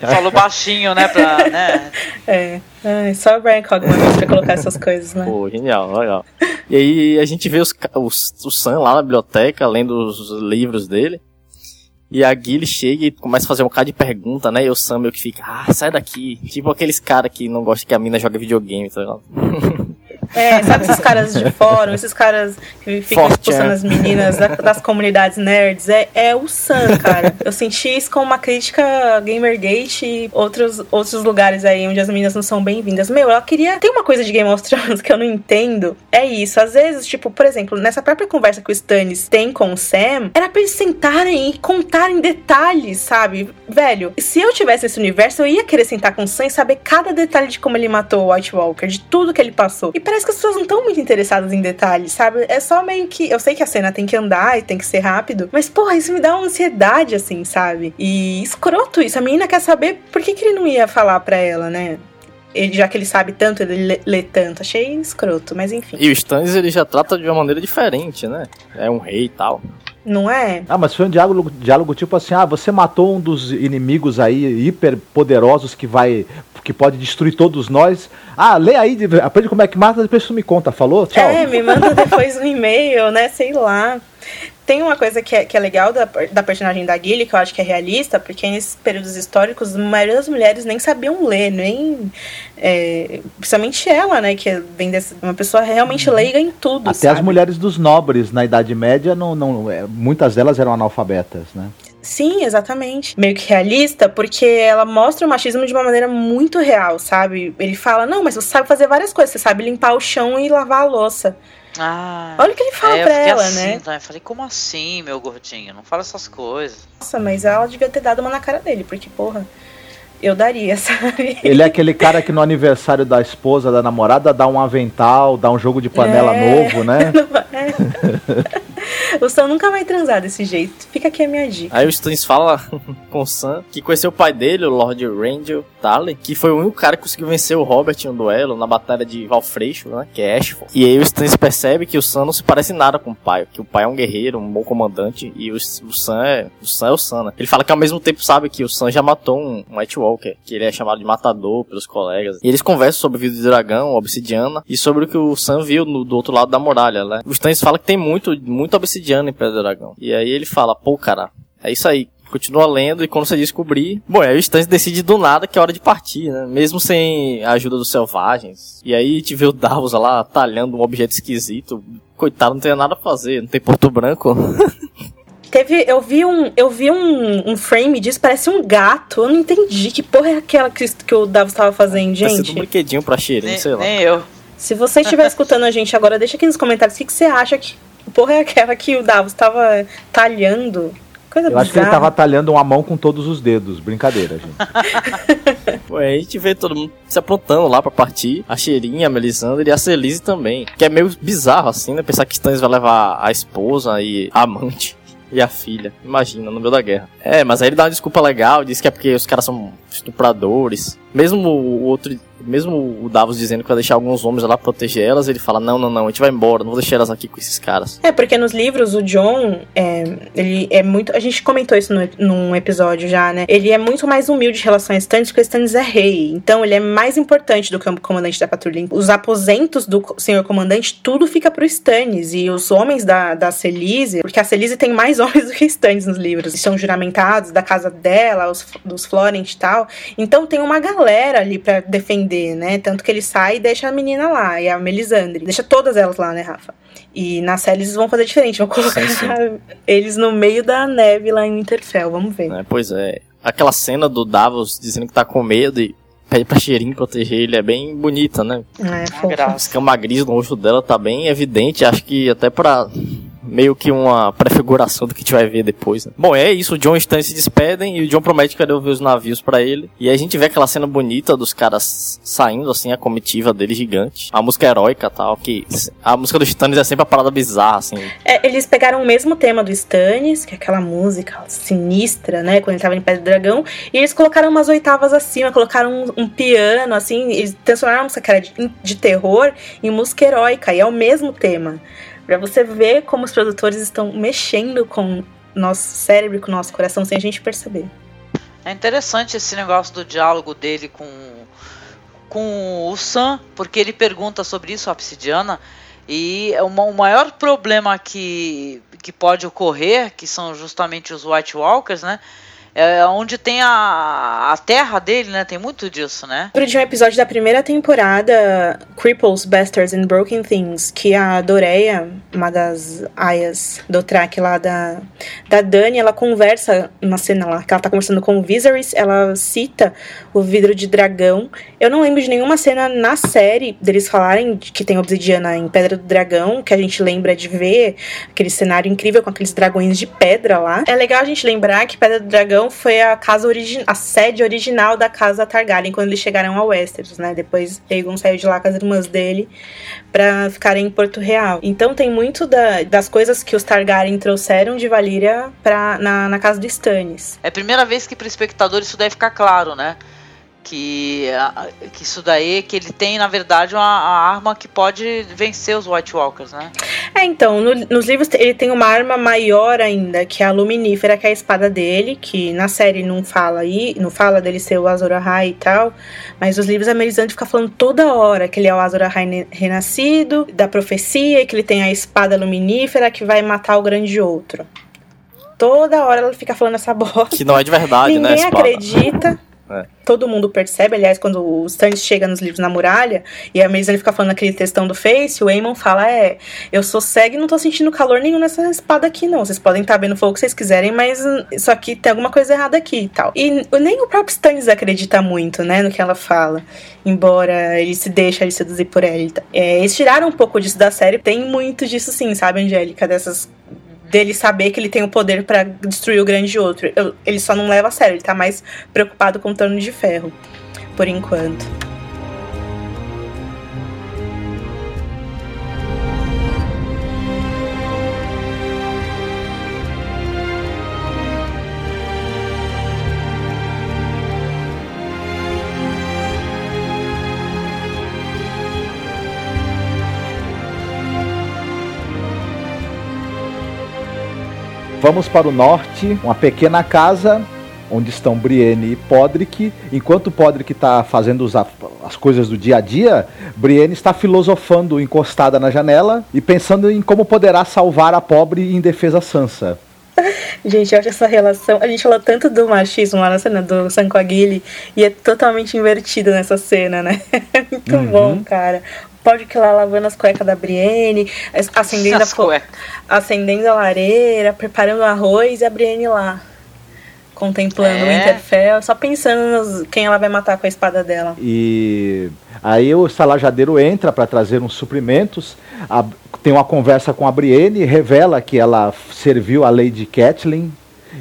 Falou baixinho, né? Pra, né? É. Ai, só o Brian Cogman pra colocar essas coisas, né? Pô, genial, legal. E aí a gente vê os, os, o Sam lá na biblioteca, lendo os livros dele. E a Gilly chega e começa a fazer um bocado de pergunta, né? E o Sam meio que fica, ah, sai daqui. Tipo aqueles caras que não gostam que a mina joga videogame, tá ligado? É, sabe esses caras de fórum, esses caras que ficam expulsando as meninas das comunidades nerds? É, é o Sam, cara. Eu senti isso como uma crítica Gamergate e outros, outros lugares aí onde as meninas não são bem-vindas. Meu, ela queria. Tem uma coisa de Game of Thrones que eu não entendo. É isso. Às vezes, tipo, por exemplo, nessa própria conversa que o Stannis tem com o Sam, era pra eles sentarem e contarem detalhes, sabe? Velho, se eu tivesse esse universo, eu ia querer sentar com o Sam e saber cada detalhe de como ele matou o White Walker, de tudo que ele passou. E parece parece que as pessoas não estão muito interessadas em detalhes, sabe? É só meio que. Eu sei que a cena tem que andar e tem que ser rápido, mas, porra, isso me dá uma ansiedade, assim, sabe? E escroto isso. A menina quer saber por que, que ele não ia falar pra ela, né? Ele, já que ele sabe tanto, ele lê, lê, tanto. Achei escroto, mas enfim. E o Stannis ele já trata de uma maneira diferente, né? É um rei e tal. Não é? Ah, mas foi um diálogo, diálogo tipo assim: ah, você matou um dos inimigos aí hiper poderosos que vai. Que pode destruir todos nós. Ah, lê aí, aprende como é que mata, depois tu me conta, falou? Tchau. É, me manda depois um e-mail, né? Sei lá. Tem uma coisa que é, que é legal da, da personagem da Gilly, que eu acho que é realista, porque nesses períodos históricos, a maioria das mulheres nem sabiam ler, nem. É, principalmente ela, né? Que vem dessa. Uma pessoa realmente uhum. leiga em tudo. Até sabe? as mulheres dos nobres na Idade Média, não, não, é, muitas delas eram analfabetas, né? Sim, exatamente. Meio que realista, porque ela mostra o machismo de uma maneira muito real, sabe? Ele fala: não, mas você sabe fazer várias coisas, você sabe limpar o chão e lavar a louça. Ah, Olha o que ele fala é, pra ela, assim, né? Tá? Eu falei, como assim, meu gordinho? Não fala essas coisas. Nossa, mas ela devia ter dado uma na cara dele, porque, porra, eu daria, sabe? Ele é aquele cara que no aniversário da esposa, da namorada, dá um avental, dá um jogo de panela É. novo, né? o Sam nunca vai transar desse jeito. Fica aqui a minha dica. Aí o Stannis fala com o Sam que conheceu o pai dele, o Lord Randall Que foi o único cara que conseguiu vencer o Robert em um duelo na batalha de Valfreixo, né? Que é Ashford. E aí o Stannis percebe que o Sam não se parece nada com o pai, que o pai é um guerreiro, um bom comandante, e o, o Sam é o Sam é o Sam, né? Ele fala que ao mesmo tempo sabe que o Sam já matou um, um White Walker, que ele é chamado de matador pelos colegas. E eles conversam sobre o vida do dragão, obsidiana, e sobre o que o Sam viu no, do outro lado da muralha, né? O Stannis fala que tem muito, muito obsidiana em Pedra do Dragão. E aí ele fala, pô, cara, é isso aí. Continua lendo e quando você descobrir. Bom, aí o Stannis decide do nada que é hora de partir, né? Mesmo sem a ajuda dos selvagens. E aí te vê o Davos lá talhando um objeto esquisito. Coitado, não tem nada a fazer, não tem Porto Branco. Teve, eu vi um, eu vi um, um frame disso, parece um gato. Eu não entendi que porra é aquela que, que o Davos tava fazendo, Parece gente. um brinquedinho pra cheirinho, sei lá. nem eu. Se você estiver escutando a gente agora, deixa aqui nos comentários o que, que você acha que porra é aquela que o Davos tava talhando. Coisa Eu acho que ele bizarra. tava talhando uma mão com todos os dedos. Brincadeira, gente. Ué, a gente vê todo mundo se aprontando lá pra partir. A Cheirinha, a Melisandre e a Celise também. Que é meio bizarro, assim, né? Pensar que Stannis vai levar a esposa e a amante. E a filha, imagina, no meio da guerra. É, mas aí ele dá uma desculpa legal, diz que é porque os caras são estupradores. Mesmo o outro, mesmo o Davos dizendo que vai deixar alguns homens lá proteger elas, ele fala: Não, não, não, a gente vai embora, não vou deixar elas aqui com esses caras. É, porque nos livros o John, é, ele é muito. A gente comentou isso no, num episódio já, né? Ele é muito mais humilde em relação a Stannis, porque Stannis é rei. Então ele é mais importante do que o comandante da patrulha. Os aposentos do senhor comandante, tudo fica pro Stannis. E os homens da, da Celise, porque a Celise tem mais homens do que Stannis nos livros. São juramentados da casa dela, os, dos Florent e tal. Então tem uma galera ali pra defender, né? Tanto que ele sai e deixa a menina lá, e a Melisandre. Deixa todas elas lá, né, Rafa? E na série eles vão fazer diferente, vão colocar Sim, sim. eles no meio da neve lá em Winterfell, vamos ver. né? Pois é. Aquela cena do Davos dizendo que tá com medo e pede pra Cheirinho proteger ele é bem bonita, né? É, fofo. graça. escama gris no rosto dela tá bem evidente, acho que até pra meio que uma prefiguração do que a gente vai ver depois. Né? Bom, é isso, o John e Stan se despedem e o John promete que vai devolver os navios pra ele. E a gente vê aquela cena bonita dos caras saindo, assim, a comitiva dele gigante. A música heróica tal, que a música do Stannis é sempre a parada bizarra, assim. É, eles pegaram o mesmo tema do Stannis, que é aquela música sinistra, né? Quando ele tava em Pedra do Dragão, e eles colocaram umas oitavas acima, colocaram um, um piano, assim, eles transformaram a música que era de, de terror em música heróica, e é o mesmo tema. Pra você ver como os produtores estão mexendo com nosso cérebro, com nosso coração, sem a gente perceber. É interessante esse negócio do diálogo dele com, com o Sam, porque ele pergunta sobre isso, a obsidiana, e é uma- o maior problema que, que pode ocorrer, que são justamente os White Walkers, né? É onde tem a, a terra dele, né? Tem muito disso, né? Lembro de um episódio da primeira temporada, Cripples, Bastards and Broken Things, que a Doreia, uma das aias do track lá da, da Dani, ela conversa uma cena lá, que ela tá conversando com o Viserys, ela cita o vidro de dragão. Eu não lembro de nenhuma cena na série deles falarem que tem obsidiana em Pedra do Dragão, que a gente lembra de ver aquele cenário incrível com aqueles dragões de pedra lá. É legal a gente lembrar que Pedra do Dragão foi a casa origin... a sede original da casa Targaryen quando eles chegaram a Westeros, né? Depois Aegon saiu de lá com as irmãs dele pra ficarem em Porto Real. Então tem muito da- das coisas que os Targaryen trouxeram de Valíria pra, na, na casa do Stannis. É a primeira vez que para o espectador isso deve ficar claro, né? Que, que isso daí, que ele tem, na verdade, uma, a arma que pode vencer os White Walkers, né? É, então, no- nos livros ele tem uma arma maior ainda, que é a Luminífera, que é a espada dele, que na série não fala aí, não fala dele ser o Azor Ahai e tal, mas os livros a Melisandre fica falando toda hora que ele é o Azor Ahai renascido, da profecia, que ele tem a espada luminífera que vai matar o grande outro. Toda hora ela fica falando essa bosta. Que não é de verdade, né? Ninguém espada. acredita. É. Todo mundo percebe, aliás, quando o Stannis chega nos livros na muralha e a Melisandre fica falando aquele textão do Face, o Aemon fala: É, eu sou cego e não tô sentindo calor nenhum nessa espada aqui, não. Vocês podem estar vendo o fogo que vocês quiserem, mas isso aqui tem alguma coisa errada aqui e tal. E nem o próprio Stannis acredita muito, né, no que ela fala. Embora ele se deixe ali seduzir por ela. É, eles tiraram um pouco disso da série. Tem muito disso sim, sabe, Angélica? Dessas dele saber que ele tem o poder pra destruir o grande outro. Eu- ele só não leva a sério, ele tá mais preocupado com o Trono de Ferro, por enquanto. Vamos para o norte, uma pequena casa onde estão Brienne e Podrick. Enquanto Podrick está fazendo os as coisas do dia a dia, Brienne está filosofando encostada na janela e pensando em como poderá salvar a pobre e indefesa Sansa. Gente, eu acho essa relação. A gente falou tanto do machismo lá na cena do Sancoaguile e é totalmente invertido nessa cena, né? Muito Uhum. bom, cara. Pode que lá lavando as cuecas da Brienne, acendendo a, As cuecas. acendendo a lareira, preparando o arroz e a Brienne lá. Contemplando o É. Winterfell, só pensando nos, quem ela vai matar com a espada dela. E aí o salajadeiro entra para trazer uns suprimentos, a- tem uma conversa com a Brienne, revela que ela serviu a Lady Catelyn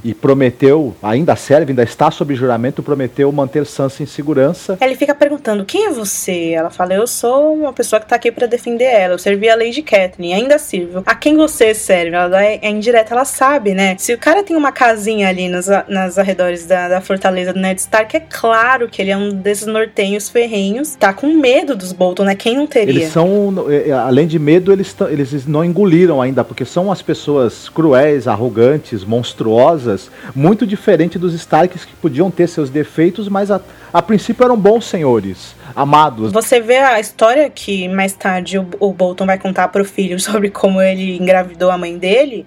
e prometeu, ainda serve, ainda está sob juramento, prometeu manter Sansa em segurança. Ele fica perguntando: quem é você? Ela fala: eu sou uma pessoa que tá aqui para defender ela. Eu servi a Lady Catelyn, ainda sirvo. A quem você serve? Ela dá, é indireta, ela sabe, né? Se o cara tem uma casinha ali nas, nas arredores da, da fortaleza do Ned Stark, é claro que ele é um desses nortenhos ferrenhos. Tá com medo dos Bolton, né? Quem não teria? Eles são, é, é, além de medo, eles, eles não engoliram ainda, porque são as pessoas cruéis, arrogantes, monstruosas, muito diferente dos Starks que podiam ter seus defeitos, mas a, a princípio eram bons senhores, amados. Você vê a história que mais tarde o, o Bolton vai contar pro filho sobre como ele engravidou a mãe dele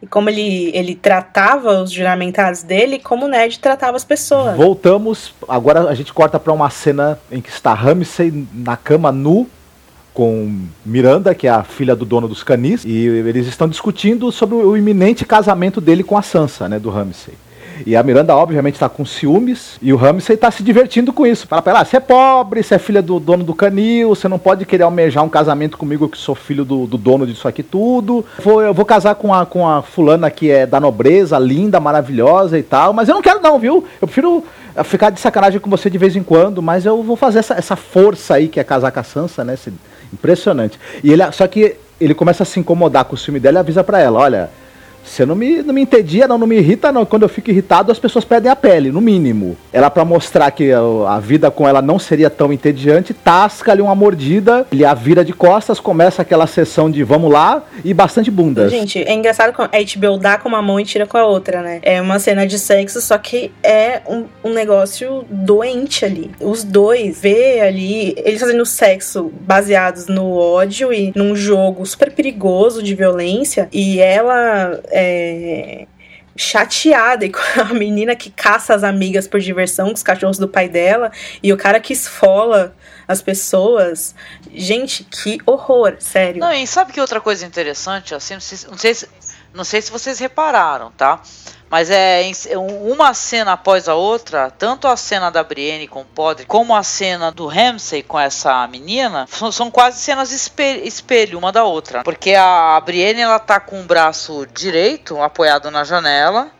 e como ele, ele tratava os juramentados dele e como o Ned tratava as pessoas. Voltamos, agora a gente corta para uma cena em que está Ramsay na cama nu com Miranda, que é a filha do dono dos canis, e eles estão discutindo sobre o iminente casamento dele com a Sansa, né, do Ramsay. E a Miranda, obviamente, está com ciúmes. E o Ramsey está se divertindo com isso. Fala pra ela: ah, você é pobre, você é filha do dono do canil, você não pode querer almejar um casamento comigo que sou filho do, do dono disso aqui tudo. Vou, eu vou casar com a, com a fulana que é da nobreza, linda, maravilhosa e tal. Mas eu não quero, não, viu? Eu prefiro ficar de sacanagem com você de vez em quando, mas eu vou fazer essa, essa força aí que é casar com a Sansa, né? Esse, impressionante. E ele, só que ele começa a se incomodar com o ciúme dela e avisa para ela: olha você não me, não me entedia, não, não me irrita, não. Quando eu fico irritado, as pessoas perdem a pele, no mínimo. Ela, para mostrar que a, a, vida com ela não seria tão entediante, tasca ali uma mordida, ele a vira de costas, começa aquela sessão de vamos lá e bastante bundas. Gente, é engraçado como a HBO dá com uma mão e tira com a outra, né? É uma cena de sexo, só que é um, um negócio doente ali. Os dois vê ali, eles fazendo sexo baseados no ódio e num jogo super perigoso de violência, e ela é, chateada e com a menina que caça as amigas por diversão com os cachorros do pai dela e o cara que esfola as pessoas. Gente, que horror, sério. Não, e sabe que outra coisa interessante, assim, não sei, não sei, se, não sei se vocês repararam, tá? Mas é uma cena após a outra, tanto a cena da Brienne com o Podre, como a cena do Ramsay com essa menina, são, são quase cenas espelho, espelho, uma da outra. Porque a Brienne ela tá com o braço direito apoiado na janela,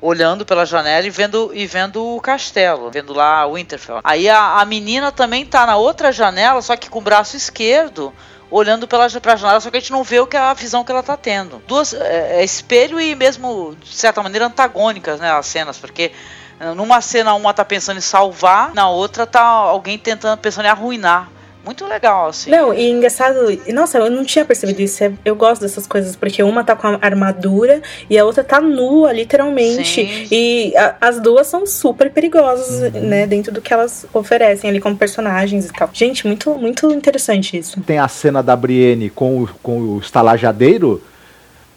olhando pela janela e vendo, e vendo o castelo, vendo lá Winterfell. Aí a, a menina também tá na outra janela, só que com o braço esquerdo olhando pela pra janela, só que a gente não vê o que é a visão que ela tá tendo. Duas é, é espelho e mesmo de certa maneira antagônicas, né, as cenas, porque eh, numa cena uma tá pensando em salvar, na outra tá alguém tentando pensando em arruinar muito legal, assim. Não, e engraçado, nossa, eu não tinha percebido isso. É, eu gosto dessas coisas, porque uma tá com a armadura e a outra tá nua, literalmente. Sim. E a, as duas são super perigosas, uhum. né? Dentro do que elas oferecem ali como personagens e tal. Gente, muito, muito interessante isso. Tem a cena da Brienne com o, com o estalajadeiro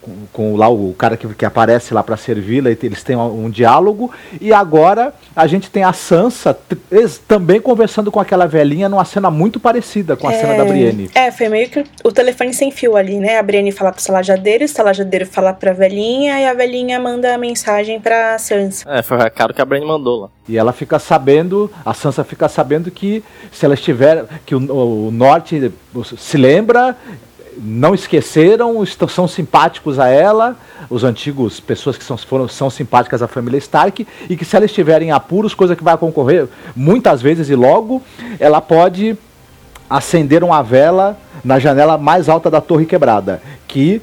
com, com, lá o cara que, que aparece lá para servi-la, eles têm um, um, diálogo, e agora a gente tem a Sansa também conversando com aquela velhinha numa cena muito parecida com a é, cena da Brienne. É, foi meio que o telefone sem fio ali, né? A Brienne fala pro salajadeiro, o salajadeiro fala pra velhinha, e a velhinha manda a mensagem pra Sansa. É, foi o recado que a Brienne mandou lá. E ela fica sabendo, a Sansa fica sabendo que se ela estiver, que o, o norte se lembra não esqueceram, estão, são simpáticos a ela, os antigos pessoas que são, foram, são simpáticas à família Stark, e que se ela estiver em apuros, coisa que vai concorrer muitas vezes e logo, ela pode acender uma vela na janela mais alta da torre quebrada, que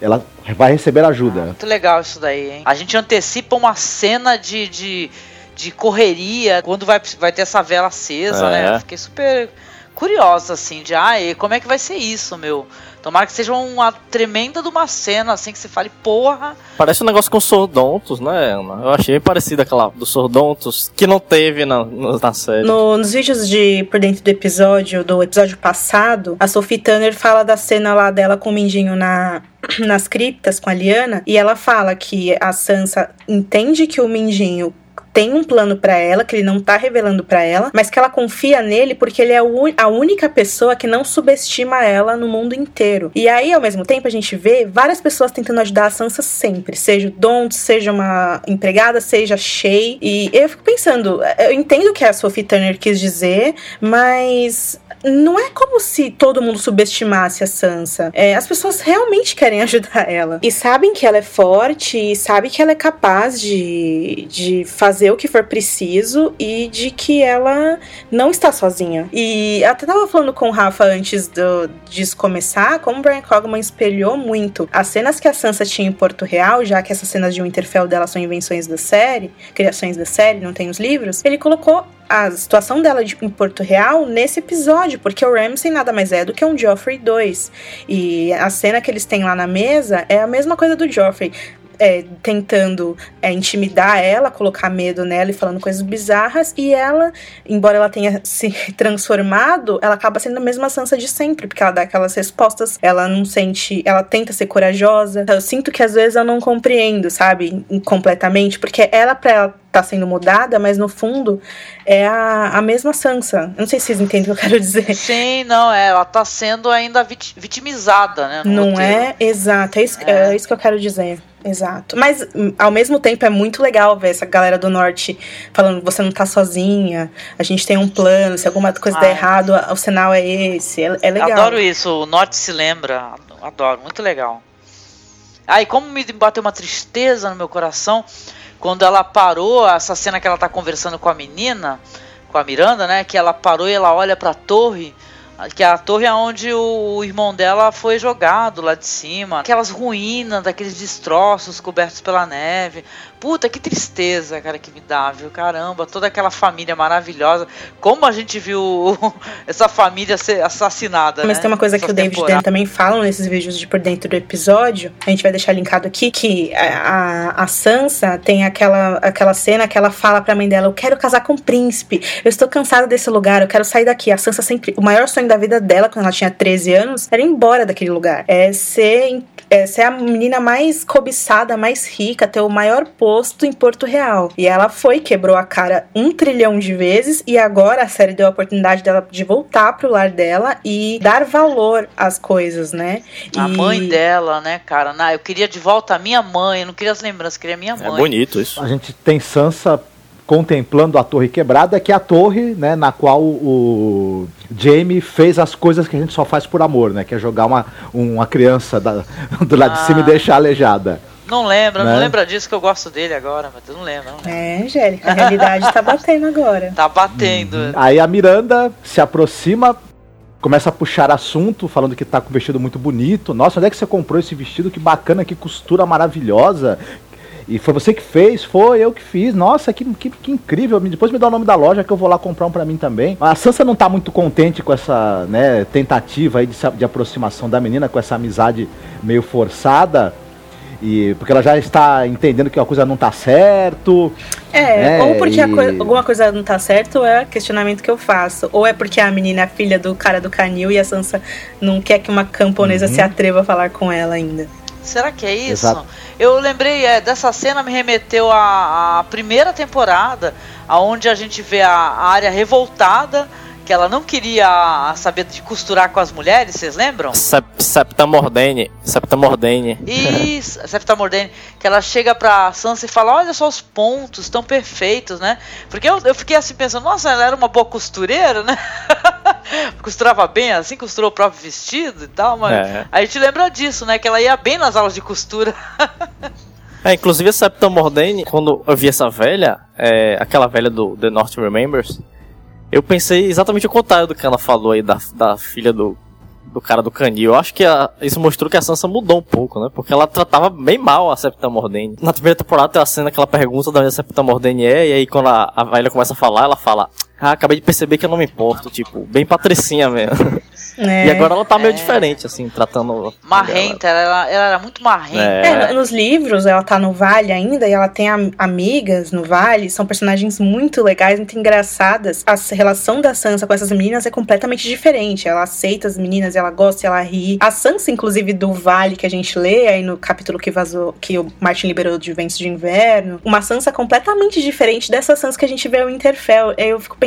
ela vai receber ajuda. Ah, muito legal isso daí, hein? A gente antecipa uma cena de, de, de correria quando vai, vai ter essa vela acesa, é. né? fiquei super curiosa, assim, de ah, como é que vai ser isso, meu? Tomara que seja uma tremenda de uma cena, assim, que você fale, porra. Parece um negócio com Sordontos, né, Ana? Eu achei bem parecido aquela do Sordontos, que não teve na, na série. No, nos vídeos de por dentro do episódio, do episódio passado, a Sophie Turner fala da cena lá dela com o Mindinho na, nas criptas com a Liana, e ela fala que a Sansa entende que o Mindinho tem um plano para ela, que ele não tá revelando para ela, mas que ela confia nele porque ele é a única pessoa que não subestima ela no mundo inteiro. E aí, ao mesmo tempo, a gente vê várias pessoas tentando ajudar a Sansa sempre, seja o Don't, seja uma empregada, seja a Shay. E eu fico pensando, eu entendo o que a Sophie Turner quis dizer, mas não é como se todo mundo subestimasse a Sansa. É, as pessoas realmente querem ajudar ela. E sabem que ela é forte, e sabem que ela é capaz de, de fazer o que for preciso e de que ela não está sozinha. E até tava falando com o Rafa antes do, disso começar, como Brian Cogman espelhou muito as cenas que a Sansa tinha em Porto Real, já que essas cenas de Winterfell dela são invenções da série, criações da série, não tem os livros, ele colocou a situação dela de, em Porto Real nesse episódio, porque o Ramsay nada mais é do que um Joffrey 2. E a cena que eles têm lá na mesa é a mesma coisa do Joffrey é, tentando é, intimidar ela, colocar medo nela e falando coisas bizarras, e ela, embora ela tenha se transformado, ela acaba sendo a mesma Sansa de sempre, porque ela dá aquelas respostas, ela não sente, ela tenta ser corajosa. Eu sinto que às vezes eu não compreendo, sabe, completamente, porque ela, pra ela tá sendo mudada, mas no fundo é a, a mesma Sansa. Eu não sei se vocês entendem o que eu quero dizer. Sim, não, é, ela tá sendo ainda vitimizada, né? Não roteiro. é? Exato, é isso, é. é isso que eu quero dizer. Exato. Mas, ao mesmo tempo, é muito legal ver essa galera do norte falando: você não tá sozinha, a gente tem um plano, se alguma coisa der errado, o sinal é esse. É, é legal. Adoro isso, o norte se lembra. Adoro, muito legal. Aí, ah, como me bateu uma tristeza no meu coração quando ela parou, essa cena que ela tá conversando com a menina, com a Miranda, né? Que ela parou e ela olha pra torre que é a torre onde o irmão dela foi jogado lá de cima, aquelas ruínas, daqueles destroços cobertos pela neve. Puta, que tristeza, cara, que me dá, viu? Caramba, toda aquela família maravilhosa. Como a gente viu essa família ser assassinada. Mas né? tem uma coisa Essa que o David Dan também fala nesses vídeos de por dentro do episódio. A gente vai deixar linkado aqui que a, a Sansa tem aquela, aquela cena que ela fala pra mãe dela: Eu quero casar com o príncipe. Eu estou cansada desse lugar, eu quero sair daqui. A Sansa sempre. O maior sonho da vida dela, quando ela tinha 13 anos, era ir embora daquele lugar. É ser é, ser a menina mais cobiçada, mais rica, ter o maior posto em Porto Real. E ela foi, quebrou a cara um trilhão de vezes e agora a série deu a oportunidade dela de voltar pro lar dela e dar valor às coisas, né? A e... mãe dela, né, cara? Não, eu queria de volta a minha mãe, eu não queria as lembranças, eu queria a minha é mãe. É bonito isso. A gente tem Sansa contemplando a torre quebrada, que é a torre né, na qual o Jamie fez as coisas que a gente só faz por amor, né? Que é jogar uma, uma criança da, do lado ah. de cima e ah. deixar aleijada. Não lembra, né? não lembra disso que eu gosto dele agora, mas não lembro. Não É, Angélica, a realidade tá batendo agora. Tá batendo. Uhum. Aí a Miranda se aproxima, começa a puxar assunto, falando que tá com um vestido muito bonito. Nossa, onde é que você comprou esse vestido? Que bacana, que costura maravilhosa. E foi você que fez? Foi eu que fiz. Nossa, que, que, que, incrível. Depois me dá o nome da loja que eu vou lá comprar um pra mim também. A Sansa não tá muito contente com essa né, tentativa aí de, de aproximação da menina, com essa amizade meio forçada. E porque ela já está entendendo que a coisa não tá certo. É, né, ou porque e... alguma coisa não tá certo, é questionamento que eu faço. Ou é porque a menina é filha do cara do canil e a Sansa não quer que uma camponesa uhum. se atreva a falar com ela ainda. Será que é isso? Exato. Eu lembrei é, dessa cena, me remeteu à, à primeira temporada, aonde a gente vê a, a área revoltada que ela não queria saber de costurar com as mulheres, vocês lembram? Sep Septa Mordene. Septa Mordene. Isso, Septa Mordene. Que ela chega pra Sansa e fala: Olha só os pontos, estão perfeitos, né? Porque eu, eu fiquei assim pensando: Nossa, ela era uma boa costureira, né? Costurava bem assim, costurou o próprio vestido e tal, mas é. a gente lembra disso, né? Que ela ia bem nas aulas de costura. É, inclusive a Septa Mordane, quando eu vi essa velha, é, aquela velha do The North Remembers, eu pensei exatamente o contrário do que ela falou aí da, da filha do, do cara do canil. Eu acho que a, isso mostrou que a Sansa mudou um pouco, né? Porque ela tratava bem mal a Septa Mordane. Na primeira temporada tem a cena que ela pergunta de onde a Septa Mordane é, e aí quando a, a velha começa a falar, ela fala: Ah, acabei de perceber que eu não me importo. Tipo, bem patricinha mesmo. É, e agora ela tá meio é. diferente, assim, tratando. Marrenta, ela, ela era muito marrenta. É. nos livros, ela tá no Vale ainda e ela tem amigas no Vale, são personagens muito legais, muito engraçadas. A relação da Sansa com essas meninas é completamente diferente. Ela aceita as meninas, ela gosta, ela ri. A Sansa, inclusive, do Vale que a gente lê aí no capítulo que vazou, que o Martin liberou de Ventos de Inverno, uma Sansa completamente diferente dessa Sansa que a gente vê no Winterfell. Eu fico pensando,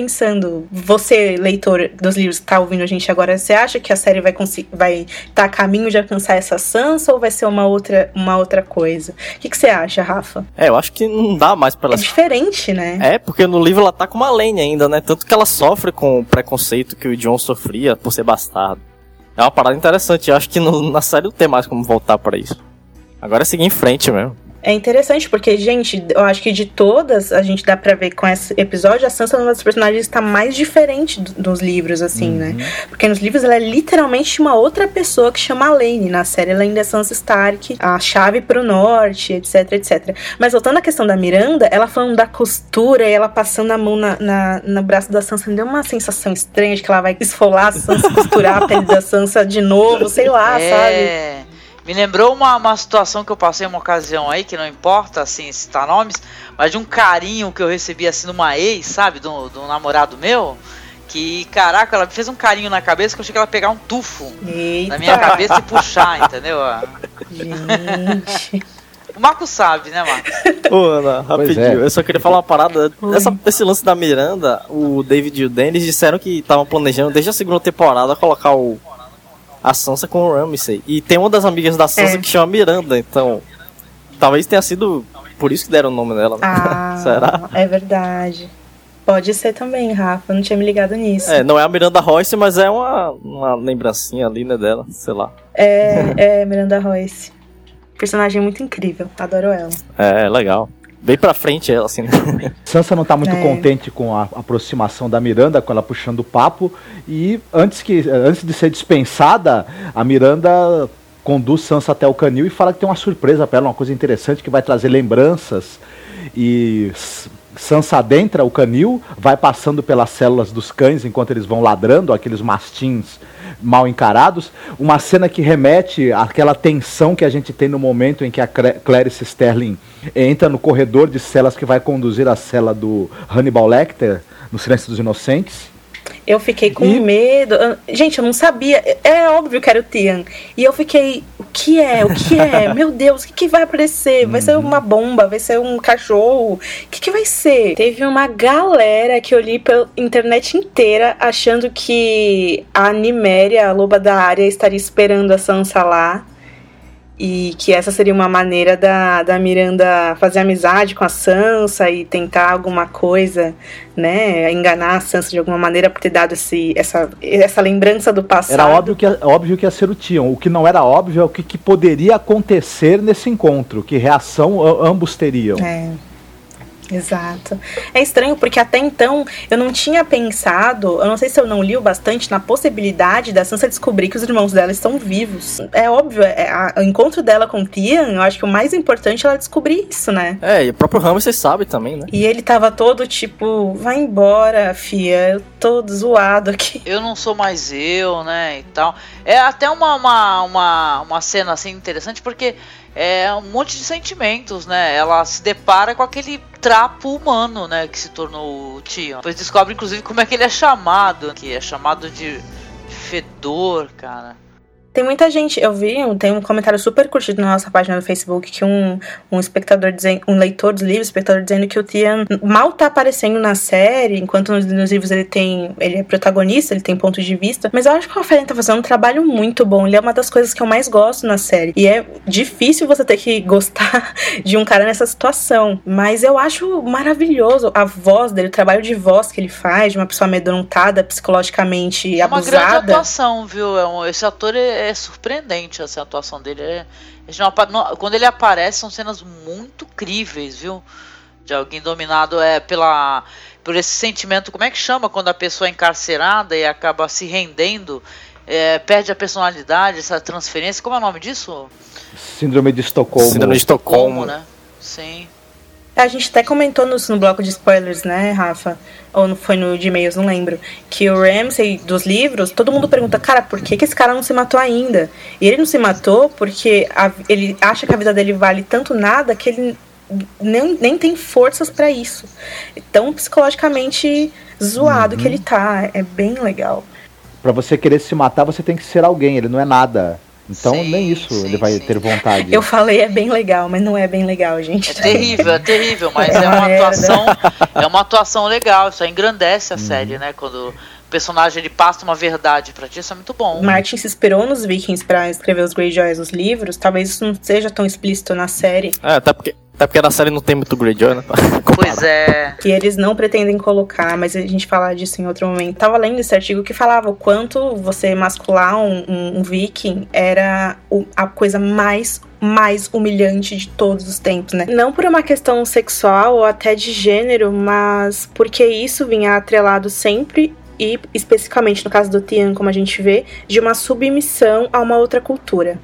você, leitor dos livros que tá ouvindo a gente agora, você acha que a série vai conseguir vai estar tá a caminho de alcançar essa Sansa ou vai ser uma outra, uma outra coisa? O que, que você acha, Rafa? É, eu acho que não dá mais pra ela. É diferente, né? É, porque no livro ela tá com uma Lane ainda, né? Tanto que ela sofre com o preconceito que o John sofria por ser bastardo. É uma parada interessante. Eu acho que no, na série não tem mais como voltar para isso. Agora é seguir em frente mesmo. É interessante porque, gente, eu acho que de todas, a gente dá pra ver com esse episódio, a Sansa é uma das personagens está mais diferente do, dos livros, assim, né? uhum. né? Porque nos livros ela é literalmente uma outra pessoa que chama Lane. Na série ela ainda é Sansa Stark, a chave pro norte, etc, etc. Mas voltando à questão da Miranda, ela falando da costura e ela passando a mão na, na, no braço da Sansa, me deu uma sensação estranha de que ela vai esfolar a Sansa, costurar a pele da Sansa de novo, sei lá, é... sabe? Me lembrou uma, uma situação que eu passei uma ocasião aí, que não importa assim citar nomes, mas de um carinho que eu recebi assim numa ex, sabe? Do, do namorado meu. Que, caraca, ela fez um carinho na cabeça que eu achei que ela ia pegar um tufo Eita. na minha cabeça e puxar, entendeu? Gente. O Marco sabe, né, Marcos? Ô, Ana, rapidinho. É. Eu só queria falar uma parada. Essa, esse lance da Miranda, o David e o Dennis disseram que estavam planejando desde a segunda temporada colocar o a Sansa com o Ramsay. E tem uma das amigas da Sansa é. que chama Miranda, então. Talvez tenha sido por isso que deram o nome dela. Né? Ah, Será? É verdade. Pode ser também, Rafa. Não tinha me ligado nisso. É, não é a Miranda Royce, mas é uma, uma lembrancinha ali, né, dela. Sei lá. É, é Miranda Royce. Personagem muito incrível. Adoro ela. É, legal bem pra frente ela, assim. Né? Sansa não tá muito é. contente com a aproximação da Miranda, com ela puxando o papo. E antes, que, antes de ser dispensada, a Miranda conduz Sansa até o canil e fala que tem uma surpresa para ela, uma coisa interessante que vai trazer lembranças. E Sansa adentra o canil, vai passando pelas células dos cães enquanto eles vão ladrando, aqueles mastins mal encarados. Uma cena que remete àquela tensão que a gente tem no momento em que a Clarice Sterling entra no corredor de celas que vai conduzir a cela do Hannibal Lecter, no Silêncio dos Inocentes. Eu fiquei com e... medo. Gente, eu não sabia. É óbvio que era o Tian. E eu fiquei, o que é? O que é? Meu Deus, o que, que vai aparecer? Vai uhum. ser uma bomba? Vai ser um cachorro? O que, que vai ser? Teve uma galera que eu li pela internet inteira achando que a Niméria, a loba da área, estaria esperando a Sansa lá e que essa seria uma maneira da, da Miranda fazer amizade com a Sansa e tentar alguma coisa, né, enganar a Sansa de alguma maneira por ter dado esse, essa, essa lembrança do passado. Era óbvio que, óbvio que ia ser o Tion. O que não era óbvio é o que, que poderia acontecer nesse encontro, que reação ambos teriam. É. Exato. É estranho porque até então eu não tinha pensado, eu não sei se eu não li o bastante na possibilidade da Sansa descobrir que os irmãos dela estão vivos. É óbvio, é, a, o encontro dela com Tian, eu acho que o mais importante é ela descobrir isso, né? É, e o próprio Ramsay sabe também, né? E ele tava todo tipo, vai embora, fia, eu tô zoado aqui. Eu não sou mais eu, né, e tal. É até uma, uma, uma, uma cena assim interessante porque é um monte de sentimentos, né? Ela se depara com aquele trapo humano, né? Que se tornou o Tion. Depois descobre, inclusive, como é que ele é chamado. Que é chamado de fedor, cara. Tem muita gente, eu vi, tem um comentário super curtido na nossa página do Facebook que um, um espectador dizendo, um leitor dos livros, espectador dizendo que o Tian mal tá aparecendo na série, enquanto nos, nos, livros ele tem, ele é protagonista, ele tem ponto de vista, mas eu acho que o Rafael tá fazendo um trabalho muito bom, ele é uma das coisas que eu mais gosto na série, e é difícil você ter que gostar de um cara nessa situação, mas eu acho maravilhoso a voz dele, o trabalho de voz que ele faz, de uma pessoa amedrontada, psicologicamente é abusada. É uma grande atuação, viu? É esse ator é é surpreendente essa atuação dele. É, quando ele aparece, são cenas muito críveis, viu? De alguém dominado é pela por esse sentimento. Como é que chama quando a pessoa é encarcerada e acaba se rendendo? É, perde a personalidade, essa transferência. Como é o nome disso? Síndrome de Estocolmo. Síndrome de Estocolmo, né? Sim. A gente até comentou no, no bloco de spoilers, né, Rafa? Ou não foi no de e-mails, não lembro. Que o Ramsey dos livros, todo mundo pergunta, cara, por que, que esse cara não se matou ainda? E ele não se matou porque a, ele acha que a vida dele vale tanto nada que ele nem, nem tem forças para isso. Tão psicologicamente zoado uhum. que ele tá. É bem legal. Para você querer se matar, você tem que ser alguém, ele não é nada. Então Sim, nem isso sim, ele vai sim. ter vontade. Eu falei é bem legal, mas não é bem legal, gente. É terrível, é terrível, mas É é uma merda. atuação, é uma atuação legal, isso aí engrandece a Uhum. série, né? Quando o personagem ele passa uma verdade pra ti, isso é muito bom. Martin se inspirou nos Vikings pra escrever os Greyjoys nos livros. Talvez isso não seja tão explícito na série. É, até porque, até porque na série não tem muito Greyjoy, né? Pois é. que eles não pretendem colocar, mas a gente fala disso em outro momento. Tava lendo esse artigo que falava o quanto você mascular um, um- um viking era o- a coisa mais mais humilhante de todos os tempos, né? Não por uma questão sexual ou até de gênero, mas porque isso vinha atrelado sempre e especificamente no caso do Tian, como a gente vê, de uma submissão a uma outra cultura.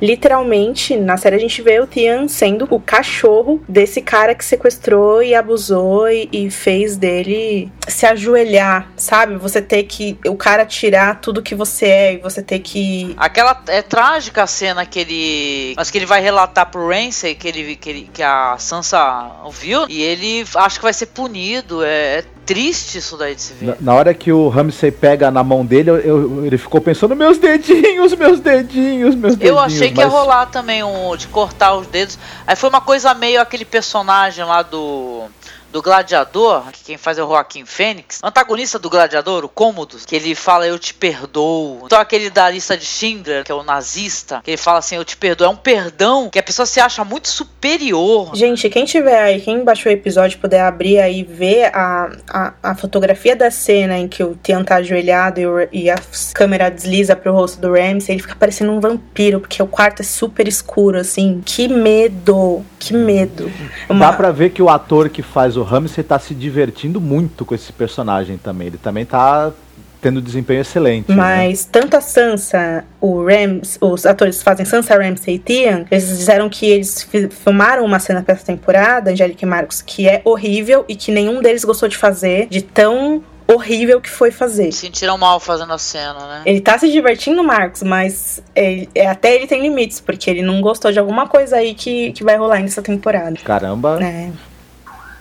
Literalmente, na série a gente vê o Tian sendo o cachorro desse cara que sequestrou e abusou e, e fez dele se ajoelhar, sabe? Você ter que. O cara tirar tudo que você é e você ter que. Aquela é trágica a cena que ele, mas que ele vai relatar pro Ramsay que ele que, ele, que a Sansa ouviu e ele acha que vai ser punido. É, é triste isso daí de se ver. Na, na hora que o Ramsey pega na mão dele, eu- eu- ele ficou pensando, meus dedinhos, meus dedinhos, meus dedinhos. Eu achei que ia mas- rolar também um de cortar os dedos. Aí foi uma coisa meio aquele personagem lá do do Gladiador, que quem faz é o Joaquim Fênix, antagonista do Gladiador, o Cômodos, que ele fala eu te perdoo. Então aquele da lista de Schindler, que é o nazista, que ele fala assim eu te perdoo, é um perdão que a pessoa se acha muito superior. Gente, quem tiver aí, quem baixou o episódio puder abrir aí e ver a, a, a fotografia da cena em que o Tian tá ajoelhado e, o- e a câmera desliza pro rosto do Ramsey, ele fica parecendo um vampiro, porque o quarto é super escuro, assim. Que medo, que medo. Uma- Dá pra ver que o ator que faz o Ramsey tá se divertindo muito com esse personagem também. Ele também tá tendo desempenho excelente. né? Mas tanto a Sansa, o Rams, os atores que fazem Sansa Ramsey e Tian, eles disseram que eles fi- filmaram uma cena pra essa temporada, Angélica e Marcos, que é horrível e que nenhum deles gostou de fazer, de tão horrível que foi fazer. Sentiram mal fazendo a cena, né? Ele tá se divertindo, Marcos, mas ele- é, até ele tem limites, porque ele não gostou de alguma coisa aí que, que vai rolar nessa temporada. Caramba, É.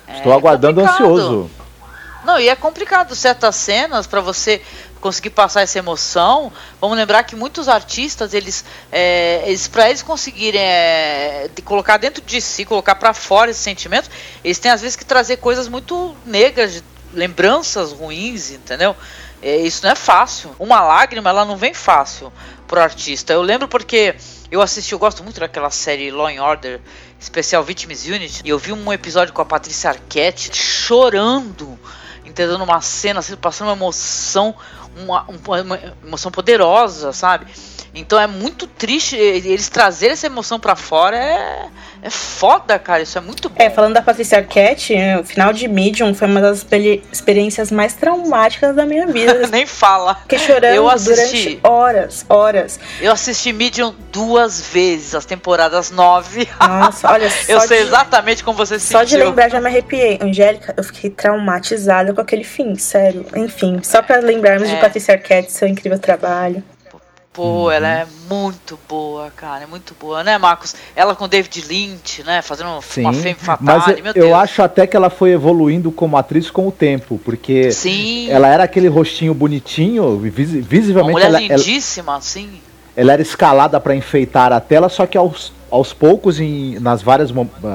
estou É aguardando complicado. ansioso. Não, e é complicado certas cenas pra você conseguir passar essa emoção. Vamos lembrar que muitos artistas, eles, é, eles para eles conseguirem é, de colocar dentro de si, colocar pra fora esse sentimento, eles têm às vezes que trazer coisas muito negras, lembranças ruins, entendeu? É, isso não é fácil. Uma lágrima, ela não vem fácil pro artista. Eu lembro porque eu assisti, eu gosto muito daquela série Law and Order, especial Victims Unit, e eu vi um episódio com a Patrícia Arquette chorando, entendeu? Numa cena, assim, passando uma emoção, uma, uma- uma emoção poderosa, sabe? Então é muito triste eles trazerem essa emoção pra fora, é, é foda, cara, isso é muito bom. É, falando da Patrícia Arquette, é, o final de Medium foi uma das experi- experiências mais traumáticas da minha vida. Nem fala. Fiquei chorando Eu assisti. durante horas, horas. Eu assisti Medium duas vezes, as temporadas nove. Nossa, olha, eu só sei de- exatamente como você se Só de sentiu. lembrar já me arrepiei. Angélica, eu fiquei traumatizada com aquele fim, sério. Enfim, só pra lembrarmos de É. Patrícia Arquette, seu incrível trabalho. Pô, ela é muito boa, cara, é muito boa, né, Marcos? Ela com David Lynch, né, fazendo uma Sim, Femme Fatale, mas eu, meu eu Deus. acho até que ela foi evoluindo como atriz com o tempo, porque Sim, ela era aquele rostinho bonitinho, uma visivelmente mulher ela, ela, lindíssima, assim. ela era escalada para enfeitar a tela, só que aos, aos poucos, em- nas várias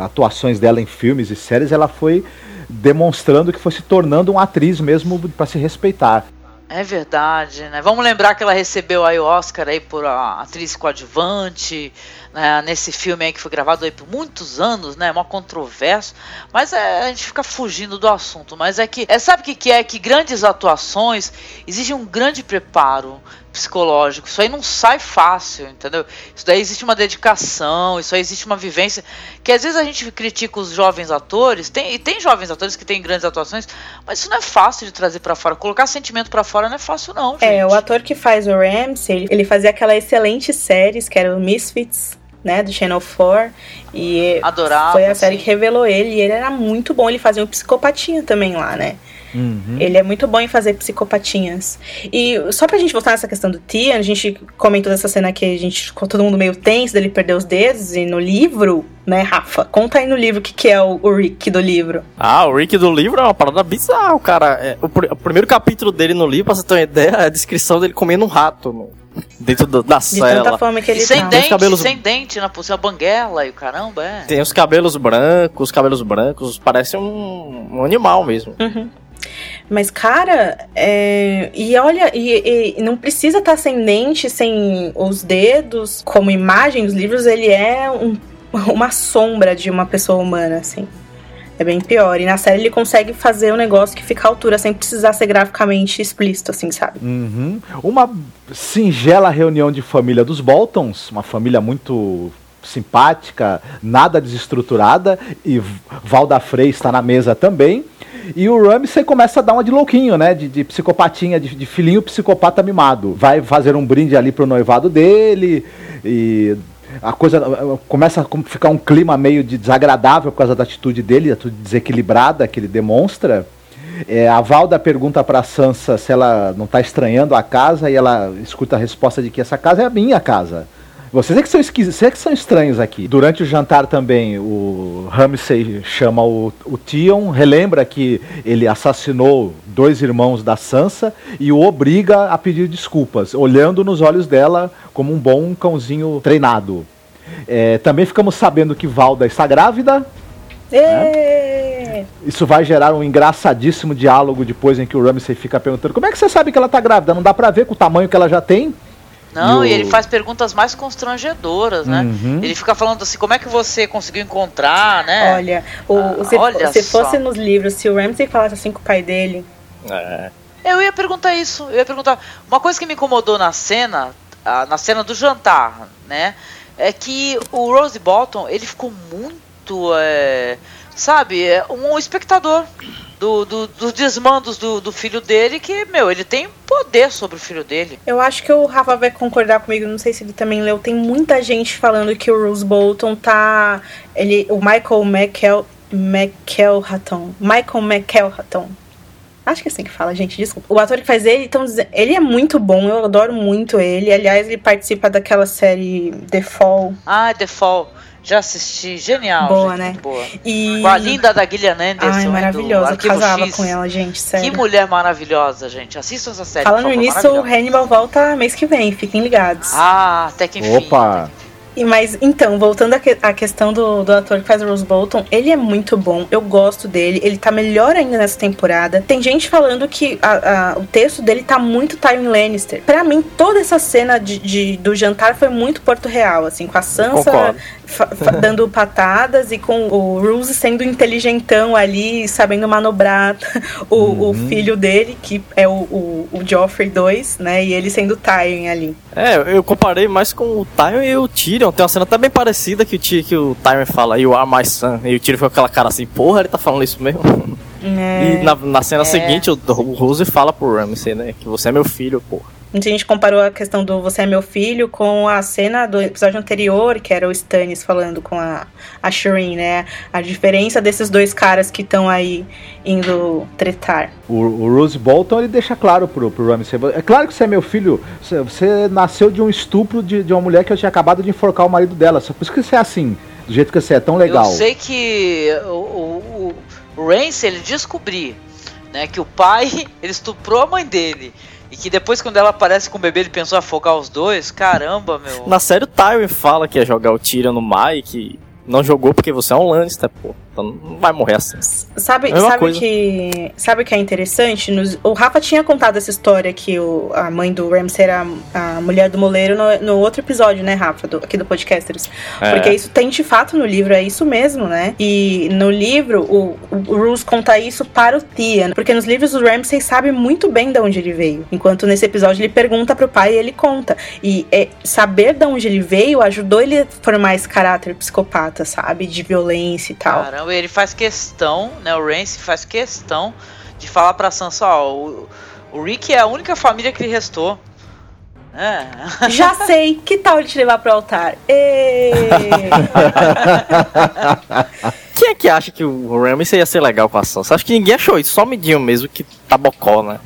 atuações dela em filmes e séries, ela foi demonstrando que foi se tornando uma atriz mesmo para se respeitar. É verdade, né? Vamos lembrar que ela recebeu aí o Oscar aí por a atriz coadjuvante, né? Nesse filme aí que foi gravado aí por muitos anos, né? Uma controvérsia, mas é, a gente fica fugindo do assunto. Mas é que, é, sabe o que, que é? Que grandes atuações exigem um grande preparo psicológico. Isso aí não sai fácil, entendeu? Isso daí existe uma dedicação, isso aí existe uma vivência. Que às vezes a gente critica os jovens atores, tem, e tem jovens atores que têm grandes atuações, mas isso não é fácil de trazer pra fora. Colocar sentimento pra fora não é fácil, não, gente. É, o ator que faz o Ramsey, ele, fazia aquela excelente séries, que era o Misfits, né, do Channel 4. E Adorava, foi a série sim. que revelou ele, e ele era muito bom, ele fazia um psicopatinha também lá, né? Uhum. Ele é muito bom em fazer psicopatinhas. E só pra gente voltar nessa questão do Tian, a gente comentou dessa cena que a gente ficou todo mundo meio tenso dele perder os dedos. E no livro, né, Rafa? Conta aí no livro o que, que é o, o Rick do livro. Ah, o Rick do livro é uma parada bizarra, o cara. É, o, pr- o primeiro capítulo dele no livro, pra você ter uma ideia, é a descrição dele comendo um rato no, Dentro do- da De tanta cela. fome que E ele sem tá. dente, cabelos- sem dente na pulseira banguela e o caramba, é. Tem os cabelos brancos, os cabelos brancos, parece um, um animal mesmo. Mas, cara, é... e olha, e, e não precisa estar sem dente, sem os dedos. Como imagem, os livros, ele é um- uma sombra de uma pessoa humana, assim. É bem pior. E na série ele consegue fazer um negócio que fica à altura, sem precisar ser graficamente explícito, assim, sabe? Uhum. Uma singela reunião de família dos Boltons, uma família muito simpática, nada desestruturada, e Valda Frey está na mesa também. E o Ramsey começa a dar uma de louquinho, né? De, de psicopatinha, de, de filhinho psicopata mimado. Vai fazer um brinde ali pro noivado dele e a coisa começa a ficar um clima meio de desagradável por causa da atitude dele, a atitude desequilibrada que ele demonstra. É, a Valda pergunta pra Sansa se ela não tá estranhando a casa e ela escuta a resposta de que essa casa é a minha casa. Vocês é que são esquisitos, vocês é que são estranhos aqui. Durante o jantar também, o Ramsay chama o, o Tion, relembra que ele assassinou dois irmãos da Sansa e o obriga a pedir desculpas, olhando nos olhos dela como um bom cãozinho treinado. É, também ficamos sabendo que Valda está grávida, Ê! isso vai gerar um engraçadíssimo diálogo depois em que o Ramsay fica perguntando como é que você sabe que ela tá grávida? Não dá pra ver com o tamanho que ela já tem? Não, E e, o- ele faz perguntas mais constrangedoras, né? Uhum. Ele fica falando assim, como é que você conseguiu encontrar, né? Olha, o, Ah, se, olha se só. fosse nos livros, se o Ramsay falasse assim com o pai dele, É. Eu ia perguntar isso, eu ia perguntar. Uma coisa que me incomodou na cena, na cena do jantar, né? É que o Rose Bolton, ele ficou muito, é, sabe, é, um espectador do, do- dos desmandos do, do filho dele, que, meu, ele tem poder sobre o filho dele. Eu acho que o Rafa vai concordar comigo, não sei se ele também leu. Tem muita gente falando que o Bruce Bolton tá. Ele, o Michael McKell, McElhatton. Michael McElhatton. Acho que é assim que fala, gente, desculpa. O ator que faz ele, então, ele é muito bom, eu adoro muito ele. Aliás, ele participa daquela série The Fall. Ah, The Fall, já assisti, genial, Boa, gente, né? muito boa. E. Com a linda da Gillian Anderson, Ai, maravilhosa. Casava X. com ela, gente, Que sério. mulher maravilhosa, gente. Assistam essa série. Falando favor, nisso, o. Hannibal volta mês que vem, fiquem ligados. Ah, até que enfim. Opa! E mas então, voltando à, que- à questão do, do ator que faz o Rose Bolton, ele é muito bom, eu gosto dele, ele tá melhor ainda nessa temporada. Tem gente falando que a- a- o texto dele tá muito Tywin Lannister. Pra mim, toda essa cena de, de- do jantar foi muito Porto Real, assim, com a Sansa Concordo. Dando patadas e com o Rose sendo inteligentão ali, sabendo manobrar o, o filho dele, que é o, o, o Joffrey 2, né? E ele sendo Tywin ali. É, eu comparei mais com o Tyrion e o Tyrion. Tem uma cena até bem parecida que o, Ty- que o Tyrion fala, You are my son. E o Tyrion foi com aquela cara assim, porra, ele tá falando isso mesmo. É. E na, na cena É. seguinte, o, o Rose fala pro Ramsay, né, que você é meu filho, porra. A gente comparou a questão do Você é meu filho com a cena do episódio anterior, que era o Stannis falando com a, a Shireen, né? A diferença desses dois caras que estão aí indo tretar. O, o Rose Bolton ele deixa claro pro, pro Ramsay. É claro que você é meu filho. Você, você nasceu de um estupro de, de uma mulher que eu tinha acabado de enforcar o marido dela. Só por isso que você é assim. Do jeito que você é tão legal. Eu sei que o, o, o Rance, ele descobriu, né, que o pai, ele estuprou a mãe dele. E que depois, quando ela aparece com o bebê, ele pensou afogar os dois. Caramba, meu. Na série, o Tyrion fala que ia jogar o Tyrion no e que não jogou porque você é um Lannister, pô. Então não vai morrer assim. Sabe, É sabe coisa. que sabe o que é interessante? Nos- o Rafa tinha contado essa história que o, a mãe do Ramsay era a, a mulher do moleiro no, no outro episódio, né, Rafa, do, aqui do Podcasters. É. Porque isso tem de fato no livro, é isso mesmo, né? E no livro, o, o conta isso para o Tian. Porque nos livros o Ramsay sabe muito bem de onde ele veio. Enquanto nesse episódio ele pergunta pro pai e ele conta. E é, saber de onde ele veio ajudou ele a formar esse caráter psicopata, sabe? De violência e tal. Caramba, ele faz questão, né? O Rance faz questão de falar pra Sansa, ó, o, o Rick é a única família que lhe restou. É. Já sei, que tal ele te levar pro altar? Quem é que acha que o Ramsay ia ser legal com a Sansa? Acho que ninguém achou isso, só o Midinho mesmo que tá bocó, né?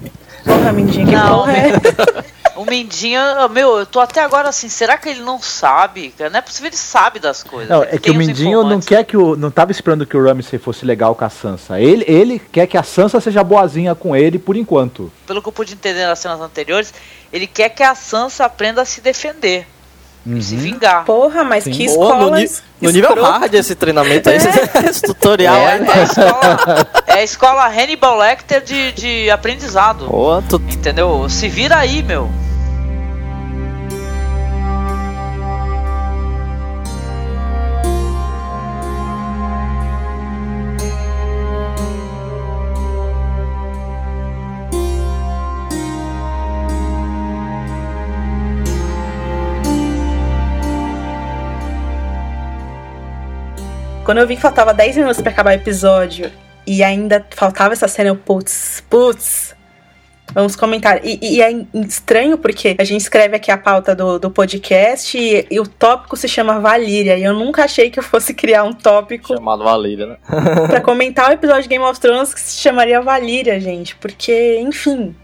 Porra, Mindinha, que Não, porra é? O Mindinho, meu, eu tô até agora assim, será que ele não sabe? Não é possível ele sabe das coisas. Não, é que o Mindinho não quer que o. não tava esperando que o Ramsey fosse legal com a Sansa. Ele, ele quer que a Sansa seja boazinha com ele por enquanto. Pelo que eu pude entender nas cenas anteriores, ele quer que a Sansa aprenda a se defender. Uhum. Se vingar. Porra, mas Sim. que escola. no, no nível hard esse treinamento, é. esse, tutorial é, aí. É a escola, é a escola Hannibal Lecter de, de aprendizado. Oh, tu... Entendeu? Se vira aí, meu. Quando eu vi que faltava 10 minutos para acabar o episódio e ainda faltava essa cena, eu, putz, putz. Vamos comentar. E, e, é estranho porque a gente escreve aqui a pauta do, do podcast e, e, o tópico se chama Valíria. E eu nunca achei que eu fosse criar um tópico. Chamado Valíria, né? pra comentar o episódio de Game of Thrones que se chamaria Valíria, gente. Porque, enfim,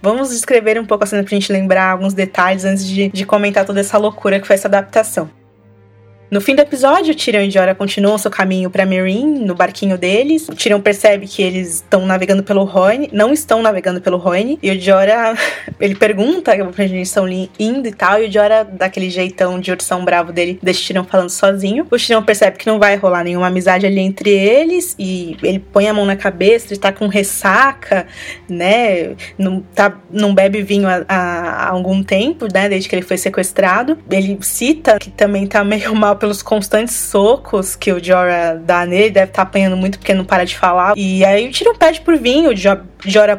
Vamos descrever um pouco a cena pra gente lembrar alguns detalhes antes de, de comentar toda essa loucura que foi essa adaptação. No fim do episódio, Tyrion e Jorah continuam seu caminho para Meereen, no barquinho deles. O Tyrion percebe que eles estão navegando pelo Rhône, não estão navegando pelo Rhône, e o Jorah, ele pergunta pra onde eles estão indo e tal, e o Jorah, daquele jeitão de ursão bravo dele, deixa o Tyrion falando sozinho. O Tyrion percebe que não vai rolar nenhuma amizade ali entre eles, e ele põe a mão na cabeça, ele tá com ressaca, né, não, tá, não bebe vinho há, há algum tempo, né, desde que ele foi sequestrado. Ele cita que também tá meio mal pelos constantes socos que o Jorah dá nele, deve estar tá apanhando muito porque não para de falar. E aí o Tyrion pede por vinho, o Jorah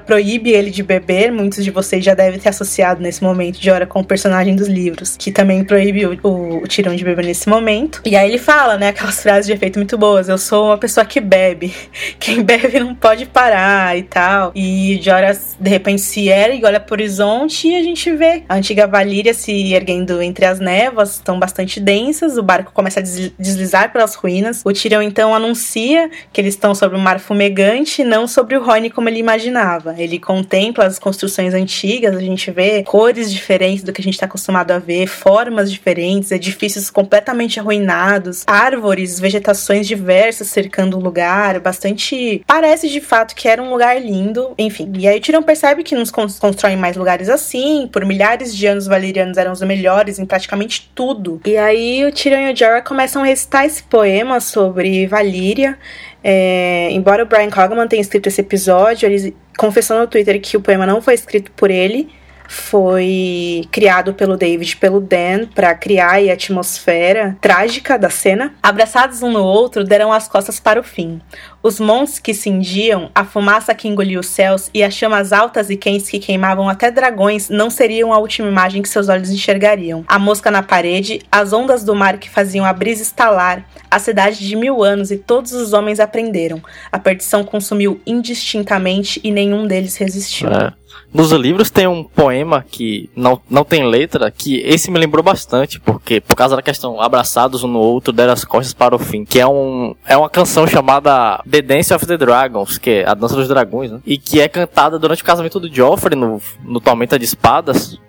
proíbe ele de beber. Muitos de vocês já devem ter associado nesse momento Jorah com o personagem dos livros, que também proíbe o, o, o Tyrion de beber nesse momento. E aí ele fala, né, aquelas frases de efeito muito boas: Eu sou uma pessoa que bebe. Quem bebe não pode parar e tal. E Jorah de repente se ergue, olha pro horizonte e a gente vê a antiga Valíria se erguendo entre as névoas, estão bastante densas, o barco começa a deslizar pelas ruínas. O Tyrion então anuncia que eles estão sobre um mar fumegante, não sobre o Rony como ele imaginava. Ele contempla as construções antigas, a gente vê cores diferentes do que a gente está acostumado a ver, formas diferentes, edifícios completamente arruinados, árvores, vegetações diversas cercando o lugar, bastante. Parece de fato que era um lugar lindo, enfim. E aí o Tyrion percebe que nos constroem mais lugares assim, por milhares de anos os valerianos eram os melhores em praticamente tudo. E aí o Tyrion e o Jorah começam a recitar esse poema sobre Valíria. É, embora o Brian Cogman tenha escrito esse episódio, ele confessou no Twitter que o poema não foi escrito por ele, foi criado pelo David pelo Dan para criar a atmosfera trágica da cena. Abraçados um no outro, deram as costas para o fim. Os montes que cindiam, a fumaça que engolia os céus e as chamas altas e quentes que queimavam até dragões não seriam a última imagem que seus olhos enxergariam. A mosca na parede, as ondas do mar que faziam a brisa estalar, a cidade de mil anos e todos os homens aprenderam. A perdição consumiu indistintamente e nenhum deles resistiu. É. Nos livros tem um poema que não, não tem letra, que esse me lembrou bastante, porque por causa da questão abraçados um no outro, deram as costas para o fim, que é, um, é uma canção chamada The Dance of the Dragons, que é a dança dos dragões, né? E que é cantada durante o casamento do Joffrey no, no Tormenta de Espadas,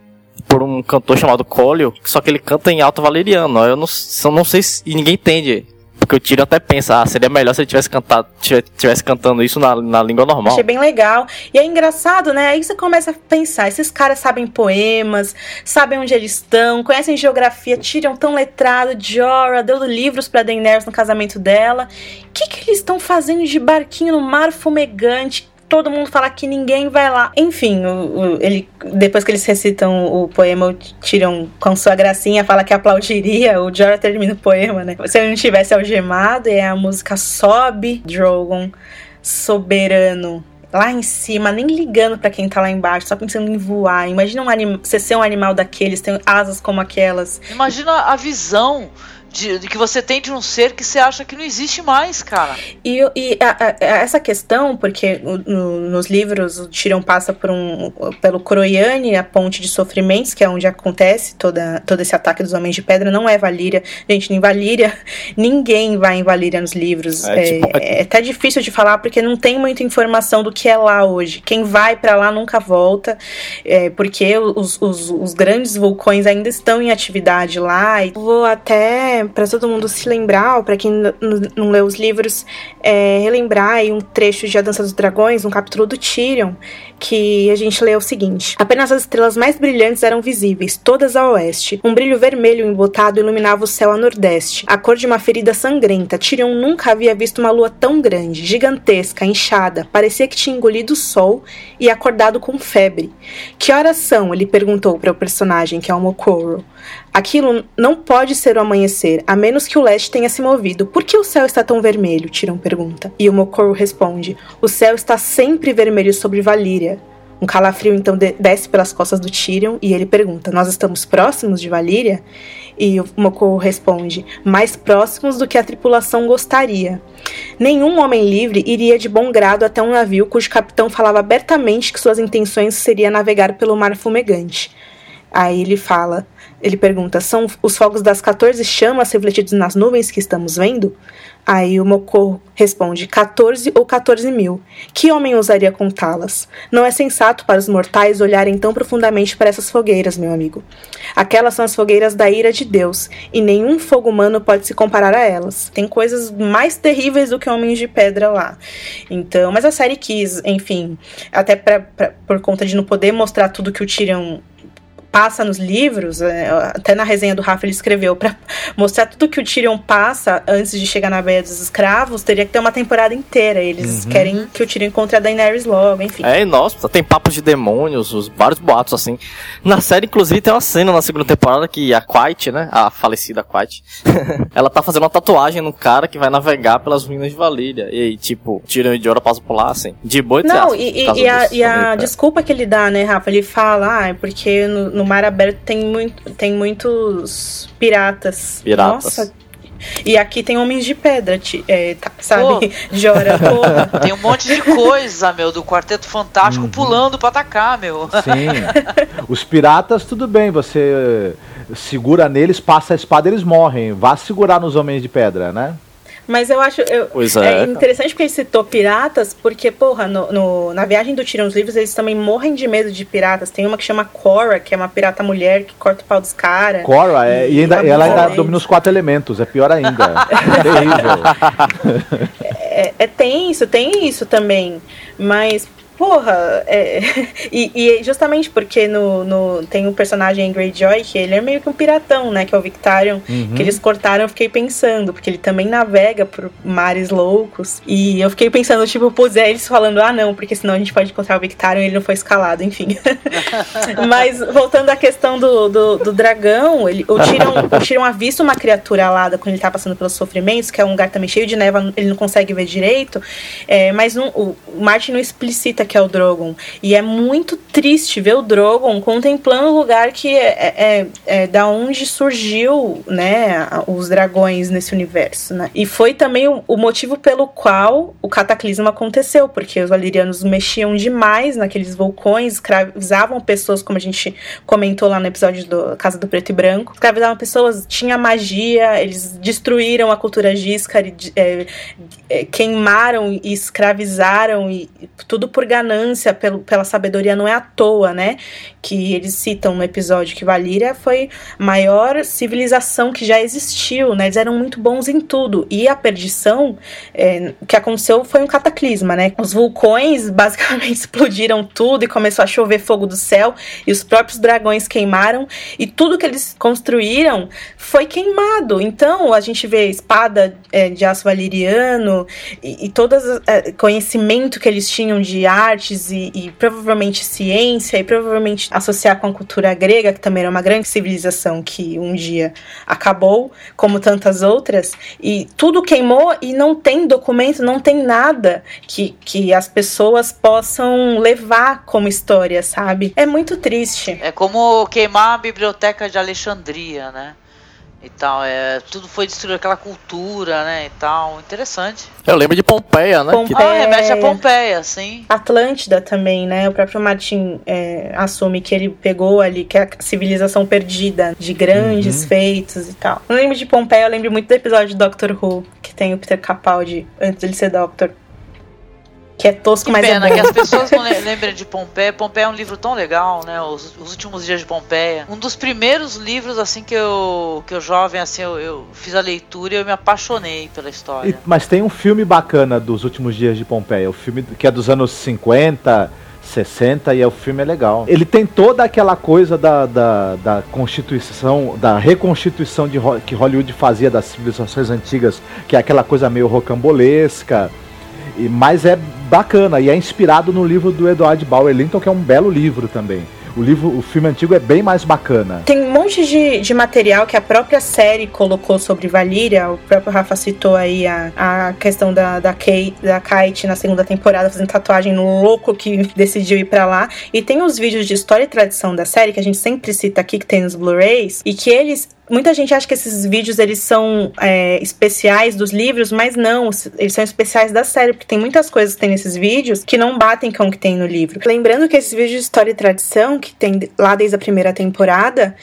por um cantor chamado Colio, só que ele canta em alto valeriano. Eu não, eu não sei se ninguém entende porque o Tiro até pensa, ah, seria melhor se ele tivesse cantado, tivesse cantando isso na, na língua normal. Achei bem legal. E é engraçado, né? Aí você começa a pensar, esses caras sabem poemas, sabem onde eles estão, conhecem geografia, tiram tão letrado, Jorah deu livros para Daenerys no casamento dela. O que, que eles estão fazendo de barquinho no mar fumegante? Todo mundo fala que ninguém vai lá. Enfim, o, o, ele, depois que eles recitam o poema, tiram com sua gracinha, fala que aplaudiria. O Jorah termina o poema, né? Se ele não tivesse algemado, e a música sobe, Drogon, soberano lá em cima, nem ligando para quem tá lá embaixo, só pensando em voar. Imagina um anim... você ser um animal daqueles, tem asas como aquelas. Imagina a visão de, de, que você tem de um ser que você acha que não existe mais, cara. E, e a, a, essa questão, porque no, nos livros o Tyrion passa por um, pelo Croiane, a ponte de sofrimentos, que é onde acontece toda, todo esse ataque dos Homens de Pedra, não é Valíria. Gente, em Valíria, ninguém vai em Valíria nos livros. É, é, tipo... é até difícil de falar porque não tem muita informação do que é lá hoje. Quem vai para lá nunca volta, é, porque os, os, os grandes vulcões ainda estão em atividade lá. E vou até para todo mundo se lembrar, para quem não leu os livros, é, relembrar aí um trecho de A Dança dos Dragões, um capítulo do Tyrion, que a gente lê o seguinte: Apenas as estrelas mais brilhantes eram visíveis, todas a oeste. Um brilho vermelho embotado iluminava o céu a nordeste, a cor de uma ferida sangrenta. Tyrion nunca havia visto uma lua tão grande, gigantesca, inchada, parecia que tinha engolido o sol e acordado com febre. Que horas são? Ele perguntou para o personagem, que é o Mokoro. Aquilo não pode ser o amanhecer, a menos que o leste tenha se movido. Por que o céu está tão vermelho? Tyrion pergunta. E o Mokoro responde: O céu está sempre vermelho sobre Valíria. Um calafrio então desce pelas costas do Tyrion e ele pergunta: Nós estamos próximos de Valíria? E o Mokoro responde: Mais próximos do que a tripulação gostaria. Nenhum homem livre iria de bom grado até um navio cujo capitão falava abertamente que suas intenções seria navegar pelo mar fumegante. Aí ele fala: ele pergunta: são os fogos das 14 chamas refletidos nas nuvens que estamos vendo? Aí o Mokor responde: 14 ou 14 mil. Que homem ousaria contá-las? Não é sensato para os mortais olharem tão profundamente para essas fogueiras, meu amigo. Aquelas são as fogueiras da ira de Deus, e nenhum fogo humano pode se comparar a elas. Tem coisas mais terríveis do que homens de pedra lá. Então, mas a série quis, enfim, até pra, pra, por conta de não poder mostrar tudo que o Tyrion passa nos livros, é, até na resenha do Rafa ele escreveu, para mostrar tudo que o Tyrion passa antes de chegar na Baía dos Escravos, teria que ter uma temporada inteira. Eles uhum. querem que o Tyrion encontre a Daenerys logo, enfim. É, e nossa, tem papos de demônios, os, vários boatos assim. Na série, inclusive, tem uma cena na segunda temporada que a Quiet, né, a falecida Quiet, ela tá fazendo uma tatuagem no cara que vai navegar pelas ruínas de Valíria. E aí, tipo, Tyrion e Jorah passam por lá, assim, de boa Não, e, e, e, a, e a desculpa que ele dá, né, Rafa, ele fala, ah, é porque no, no no mar aberto tem, muito, tem muitos piratas. Piratas. Nossa, e aqui tem homens de pedra, é, tá, sabe? Pô, Jora, Tem um monte de coisa, meu, do Quarteto Fantástico uhum. pulando pra atacar, meu. Sim. Os piratas, tudo bem, você segura neles, passa a espada, eles morrem. Vá segurar nos homens de pedra, né? Mas eu acho eu, é. é. interessante porque ele citou piratas, porque, porra, no, no, na viagem do Tirão os Livros eles também morrem de medo de piratas. Tem uma que chama Cora, que é uma pirata mulher que corta o pau dos caras. Cora, é, e, ainda, ela ainda domina os quatro elementos, é pior ainda. é terrível. É, é tenso, tem isso também. Mas, porra, é, e, e, justamente porque no, no, tem um personagem Greyjoy que ele é meio que um piratão, né? Que é o Victarion, uhum. que eles cortaram, eu fiquei pensando, porque ele também navega por mares loucos. E eu fiquei pensando, tipo, pô, é eles falando, ah, não, porque senão a gente pode encontrar o Victarion e ele não foi escalado, enfim. Mas voltando à questão do, do, do dragão, ele, o Tyrion, o Tyrion avista uma criatura alada quando ele tá passando pelos sofrimentos, que é um lugar também cheio de neva, ele não consegue ver direito. É, mas o Martin não explicita que é o Drogon. E é muito triste ver o Drogon contemplando o lugar que é, é, é, é da onde surgiu, né, os dragões nesse universo, né? E foi também o, o motivo pelo qual o cataclismo aconteceu, porque os valerianos mexiam demais naqueles vulcões, escravizavam pessoas, como a gente comentou lá no episódio do Casa do Preto e Branco, escravizavam pessoas, tinha magia, eles destruíram a cultura giscar, é, é, queimaram e escravizaram e tudo por ganância, pelo, pela sabedoria, não é à toa, né? Que eles citam no episódio que Valíria foi a maior civilização que já existiu, né? Eles eram muito bons em tudo. E a perdição, é, o que aconteceu foi um cataclisma, né? Os vulcões basicamente explodiram tudo e começou a chover fogo do céu, e os próprios dragões queimaram, e tudo que eles construíram foi queimado. Então a gente vê espada é, de aço valiriano e, e todo é, conhecimento que eles tinham de artes e, e, provavelmente ciência e provavelmente associar com a cultura grega, que também era uma grande civilização que um dia acabou, como tantas outras, e tudo queimou e não tem documento, não tem nada que, que as pessoas possam levar como história, sabe? É muito triste. É como queimar a biblioteca de Alexandria, né? E tal. É, tudo foi destruído, aquela cultura, né? E tal. Interessante. Eu lembro de Pompeia, né? Pompeia. Que- Ah, remete a Pompeia, sim. Atlântida também, né? O próprio Martin é, assume que ele pegou ali que é a civilização perdida de grandes feitos e tal. Não lembro de Pompeia, eu lembro muito do episódio de Doctor Who, que tem o Peter Capaldi antes dele ser Doctor. Que é tosco, Que mas pena é que bom. as pessoas não le- lembram de Pompeia. Pompeia é um livro tão legal, né? Os, os últimos dias de Pompeia. Um dos primeiros livros, assim, que eu, que eu jovem, assim, eu, eu fiz a leitura e eu me apaixonei pela história. E- mas tem um filme bacana dos últimos dias de Pompeia, o filme que é dos anos 50, 60 e é, o filme é legal. Ele tem toda aquela coisa da, da, da constituição, da reconstituição de, que Hollywood fazia das civilizações antigas, que é aquela coisa meio rocambolesca. E, mas é bacana e é inspirado no livro do Edward Bauer Linton, que é um belo livro também. O livro, o filme antigo é bem mais bacana. Tem um monte de, de material que a própria série colocou sobre Valíria. O próprio Rafa citou aí a, a questão da, da, Kate, da Kite na segunda temporada, fazendo tatuagem no louco que decidiu ir pra lá. E tem os vídeos de história e tradição da série, que a gente sempre cita aqui, que tem nos Blu-rays, e que eles. Muita gente acha que esses vídeos eles são é, especiais dos livros, mas não, eles são especiais da série, porque tem muitas coisas que tem nesses vídeos que não batem com o que tem no livro. Lembrando que esses vídeos de história e tradição, que tem lá desde a primeira temporada,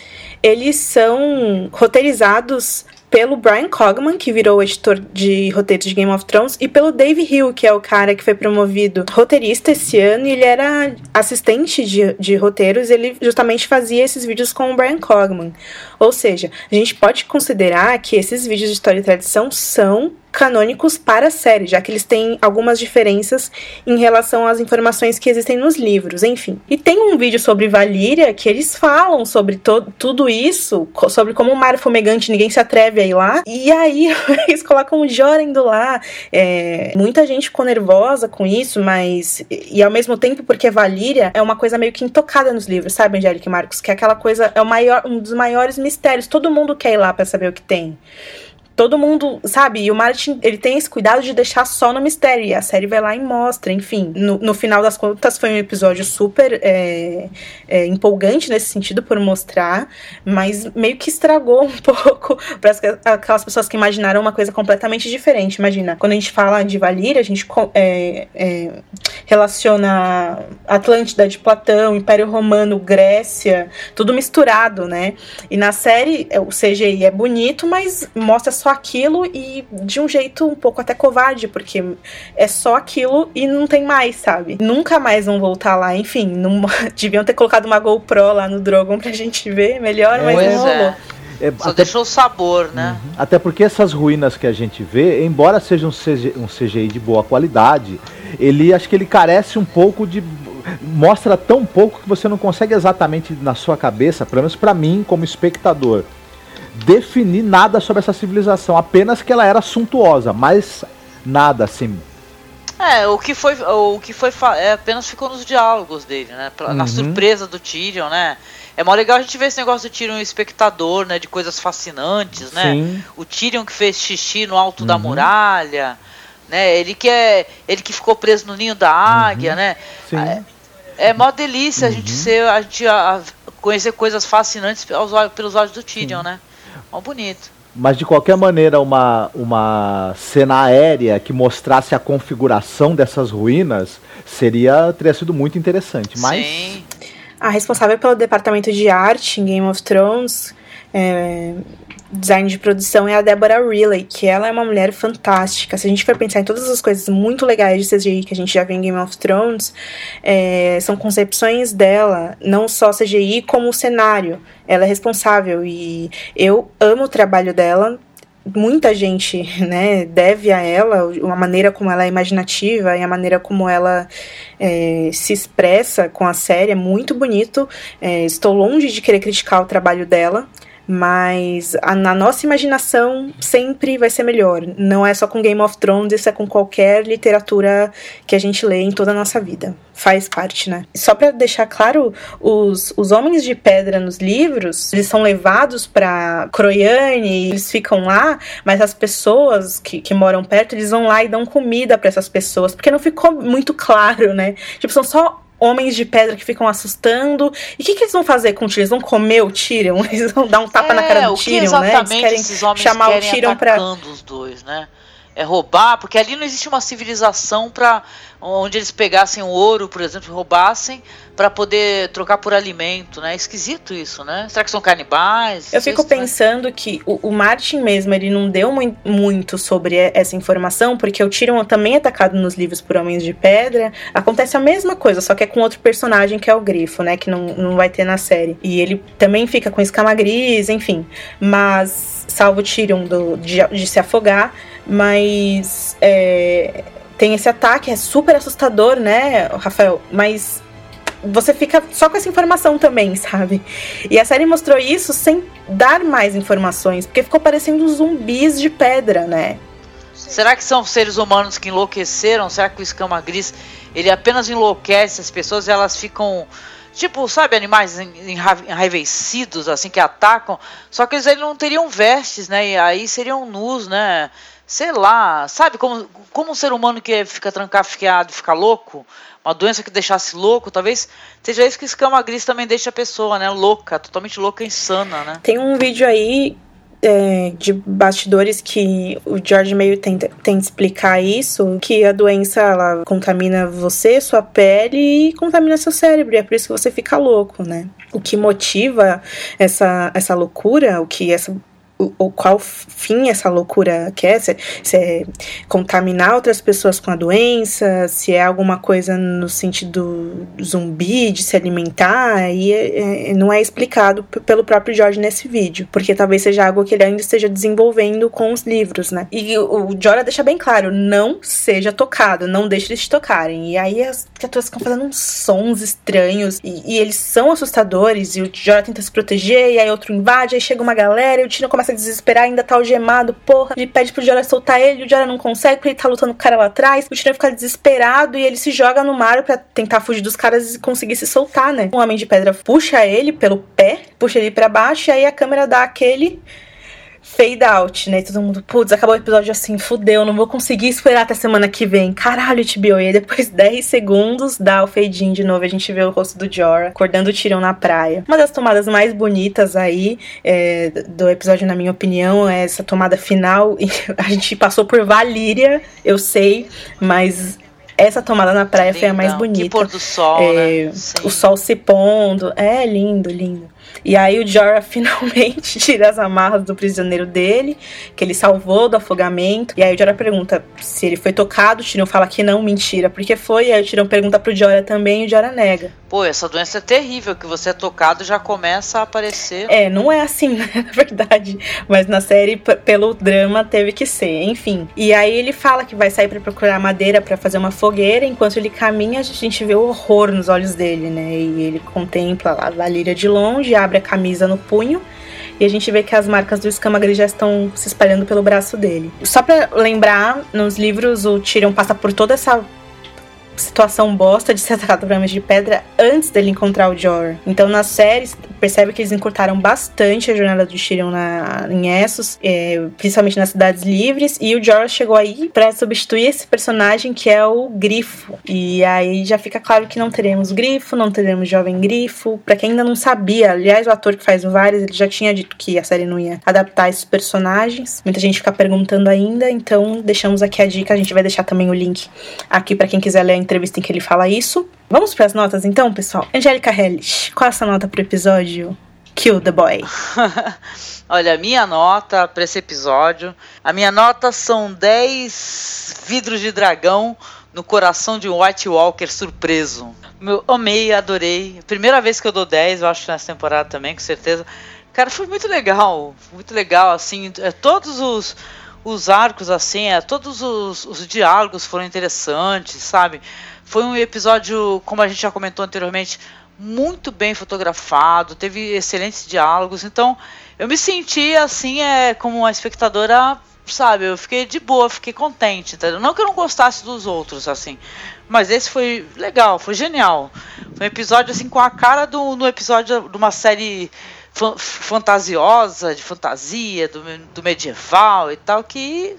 eles são roteirizados pelo Brian Cogman, que virou editor de roteiros de Game of Thrones, e pelo Dave Hill, que é o cara que foi promovido roteirista esse ano, e ele era assistente de, de roteiros, ele justamente fazia esses vídeos com o Brian Cogman. Ou seja, a gente pode considerar que esses vídeos de história e tradição são canônicos para a série, já que eles têm algumas diferenças em relação às informações que existem nos livros, enfim. E tem um vídeo sobre Valíria que eles falam sobre tudo isso, co- sobre como o mar é fumegante ninguém se atreve a ir lá, e aí eles colocam o Jorah lá. É, muita gente ficou nervosa com isso, mas. E, e ao mesmo tempo, porque Valíria é uma coisa meio que intocada nos livros, sabe, Angélica e Marcos? Que é aquela coisa, é o maior, um dos maiores mistérios. Todo mundo quer ir lá para saber o que tem todo mundo, sabe? E o Martin, ele tem esse cuidado de deixar só no mistério. E a série vai lá e mostra, enfim. No, no final das contas, foi um episódio super é, é, empolgante nesse sentido, por mostrar, mas meio que estragou um pouco para aquelas pessoas que imaginaram uma coisa completamente diferente. Imagina, quando a gente fala de Valíria, a gente é, é, relaciona Atlântida de Platão, Império Romano, Grécia, tudo misturado, né? E na série, é, o CGI é bonito, mas mostra só aquilo e de um jeito um pouco até covarde, porque é só aquilo e não tem mais, sabe? Nunca mais vão voltar lá. Enfim, não, deviam ter colocado uma GoPro lá no Drogon pra gente ver melhor, mas Pois não é. rolou. É, Só até, deixou o sabor, né? até porque essas ruínas que a gente vê, embora seja um CGI, um CGI de boa qualidade, ele acho que ele carece um pouco de mostra tão pouco que você não consegue exatamente na sua cabeça, pelo menos pra mim como espectador, definir nada sobre essa civilização, apenas que ela era suntuosa, mas nada assim. É, o que foi, o que foi é, apenas ficou nos diálogos dele, né? Pra- Na Uhum. surpresa do Tyrion, né? É mó legal a gente ver esse negócio do Tyrion espectador, né? De coisas fascinantes, né? Sim. O Tyrion que fez xixi no alto da Uhum. muralha, né? Ele que é, ele que ficou preso no ninho da águia, né? Sim. É, é mó delícia a gente ser, a gente a- a conhecer coisas fascinantes aos pelos olhos do Tyrion, né? Mó bonito. Mas de qualquer maneira, uma, uma cena aérea que mostrasse a configuração dessas ruínas seria teria sido muito interessante. Mas Sim. A responsável pelo departamento de arte em Game of Thrones, é, design de produção, é a Deborah Riley, que ela é uma mulher fantástica. Se a gente for pensar em todas as coisas muito legais de CGI que a gente já vê em Game of Thrones, é, são concepções dela, não só CGI, como o cenário. Ela é responsável e eu amo o trabalho dela muita gente né, deve a ela a maneira como ela é imaginativa e a maneira como ela é, se expressa com a série é muito bonito. É, estou longe de querer criticar o trabalho dela. Mas a- na nossa imaginação sempre vai ser melhor. Não é só com Game of Thrones, isso é com qualquer literatura que a gente lê em toda a nossa vida. Faz parte, né? Só pra deixar claro, os, os homens de pedra nos livros, eles são levados pra Croiane, eles ficam lá, mas as pessoas que, que moram perto, eles vão lá e dão comida pra essas pessoas, porque não ficou muito claro, né? Tipo, são só homens de pedra que ficam assustando. E o que, que eles vão fazer com o Tyrion? Eles vão comer o Tyrion? Eles vão dar um tapa é, na cara do Tyrion, né? Eles querem esses homens chamar querem o Tyrion pra. os dois, né? É roubar, porque ali não existe uma civilização para onde eles pegassem o ouro, por exemplo, e roubassem para poder trocar por alimento, né? Esquisito isso, né? Será que são canibais? Eu fico pensando que o, o, Martin mesmo, ele não deu mu muito sobre essa informação, porque o Tyrion também é atacado nos livros por Homens de Pedra. Acontece a mesma coisa, só que é com outro personagem que é o Grifo, né? Que não, não vai ter na série. E ele também fica com escama gris, enfim. Mas salva o Tyrion do, de, de se afogar, mas é, tem esse ataque, é super assustador, né, Rafael? Mas você fica só com essa informação também, sabe? E a série mostrou isso sem dar mais informações, porque ficou parecendo zumbis de pedra, né? Será que são seres humanos que enlouqueceram? Será que o escama gris ele apenas enlouquece as pessoas e elas ficam tipo, sabe, animais enraivecidos assim que atacam? Só que eles não teriam vestes, né? E aí seriam nus, né? Sei lá, sabe como como um ser humano que fica trancafiado, fica louco? uma doença que deixasse louco, talvez seja isso que escama gris também deixa a pessoa, né? Louca, totalmente louca, insana, né? Tem um vídeo aí é, de bastidores que o George meio tenta, tenta explicar isso, que a doença ela contamina você, sua pele e contamina seu cérebro, e é por isso que você fica louco, né? O que motiva essa, essa loucura, o que essa o, qual fim essa loucura quer, se, se, é contaminar outras pessoas com a doença, se é alguma coisa no sentido zumbi, de se alimentar, e é, é, não é explicado pelo próprio George nesse vídeo, porque talvez seja algo que ele ainda esteja desenvolvendo com os livros, né? E o, o deixa bem claro, não seja tocado, não deixe eles te tocarem. E aí as criaturas ficam fazendo uns sons estranhos, e, e eles são assustadores, e o Jorah tenta se proteger, e aí outro invade, aí chega uma galera, e o Tino começa começa a desesperar, ainda tá algemado, porra. Ele pede pro Jorah soltar ele, o Jorah não consegue, porque ele tá lutando com o cara lá atrás. O Tyrion fica desesperado e ele se joga no mar para tentar fugir dos caras e conseguir se soltar, né? O Homem de Pedra puxa ele pelo pé, puxa ele para baixo, e aí a câmera dá aquele fade out, né? E todo mundo, putz, acabou o episódio assim, fudeu, não vou conseguir esperar até semana que vem. Caralho, TBO. E aí depois 10 segundos dá o fade in de novo, a gente vê o rosto do Jorah acordando o tirão na praia. Uma das tomadas mais bonitas aí é, do episódio, na minha opinião, é essa tomada final. a gente passou por Valíria, eu sei, mas essa tomada na praia Lindão. foi a mais bonita. Que pôr do sol, é, né? O sol se pondo. É lindo, lindo. E aí o Jorah finalmente tira as amarras do prisioneiro dele, que ele salvou do afogamento. E aí o Jorah pergunta se ele foi tocado, o Tyrion fala que não, mentira, porque foi. E aí o Tyrion pergunta pro Jorah também e o Jorah nega. Pô, essa doença é terrível, que você é tocado já começa a aparecer. É, não é assim, né, na verdade. Mas na série, pelo drama, teve que ser, enfim. E aí ele fala que vai sair para procurar madeira para fazer uma fogueira, enquanto ele caminha, a gente vê o horror nos olhos dele, né? E ele contempla lá a Valíria de longe, abre a camisa no punho e a gente vê que as marcas do escama gris já estão se espalhando pelo braço dele. Só para lembrar, nos livros o Tyrion passa por toda essa situação bosta de ser atacado por homens de pedra antes dele encontrar o Jor. Então, nas séries, percebe que eles encurtaram bastante a jornada do Tyrion na, em Essos, é, principalmente nas cidades livres, e o Jor chegou aí para substituir esse personagem que é o Grifo. E aí já fica claro que não teremos Grifo, não teremos Jovem Grifo. Para quem ainda não sabia, aliás, o ator que faz o Varys, ele já tinha dito que a série não ia adaptar esses personagens. Muita gente fica perguntando ainda, então deixamos aqui a dica, a gente vai deixar também o link aqui para quem quiser ler entrevista em que ele fala isso. Vamos para as notas então, pessoal? Angélica Hellish, qual é a sua nota pro episódio Kill the Boy? Olha, a minha nota para esse episódio, a minha nota são 10 vidros de dragão no coração de um White Walker surpreso. Meu, amei, adorei. Primeira vez que eu dou 10, eu acho nessa temporada também, com certeza. Cara, foi muito legal, muito legal, assim, é, todos os os arcos, assim, é, todos os, os diálogos foram interessantes, sabe? Foi um episódio, como a gente já comentou anteriormente, muito bem fotografado, teve excelentes diálogos, então eu me senti assim, é, como uma espectadora, sabe, eu fiquei de boa, fiquei contente, entendeu? Não que eu não gostasse dos outros, assim, mas esse foi legal, foi genial. Foi um episódio assim com a cara do no episódio de uma série fantasiosa, de fantasia, do, do medieval e tal, que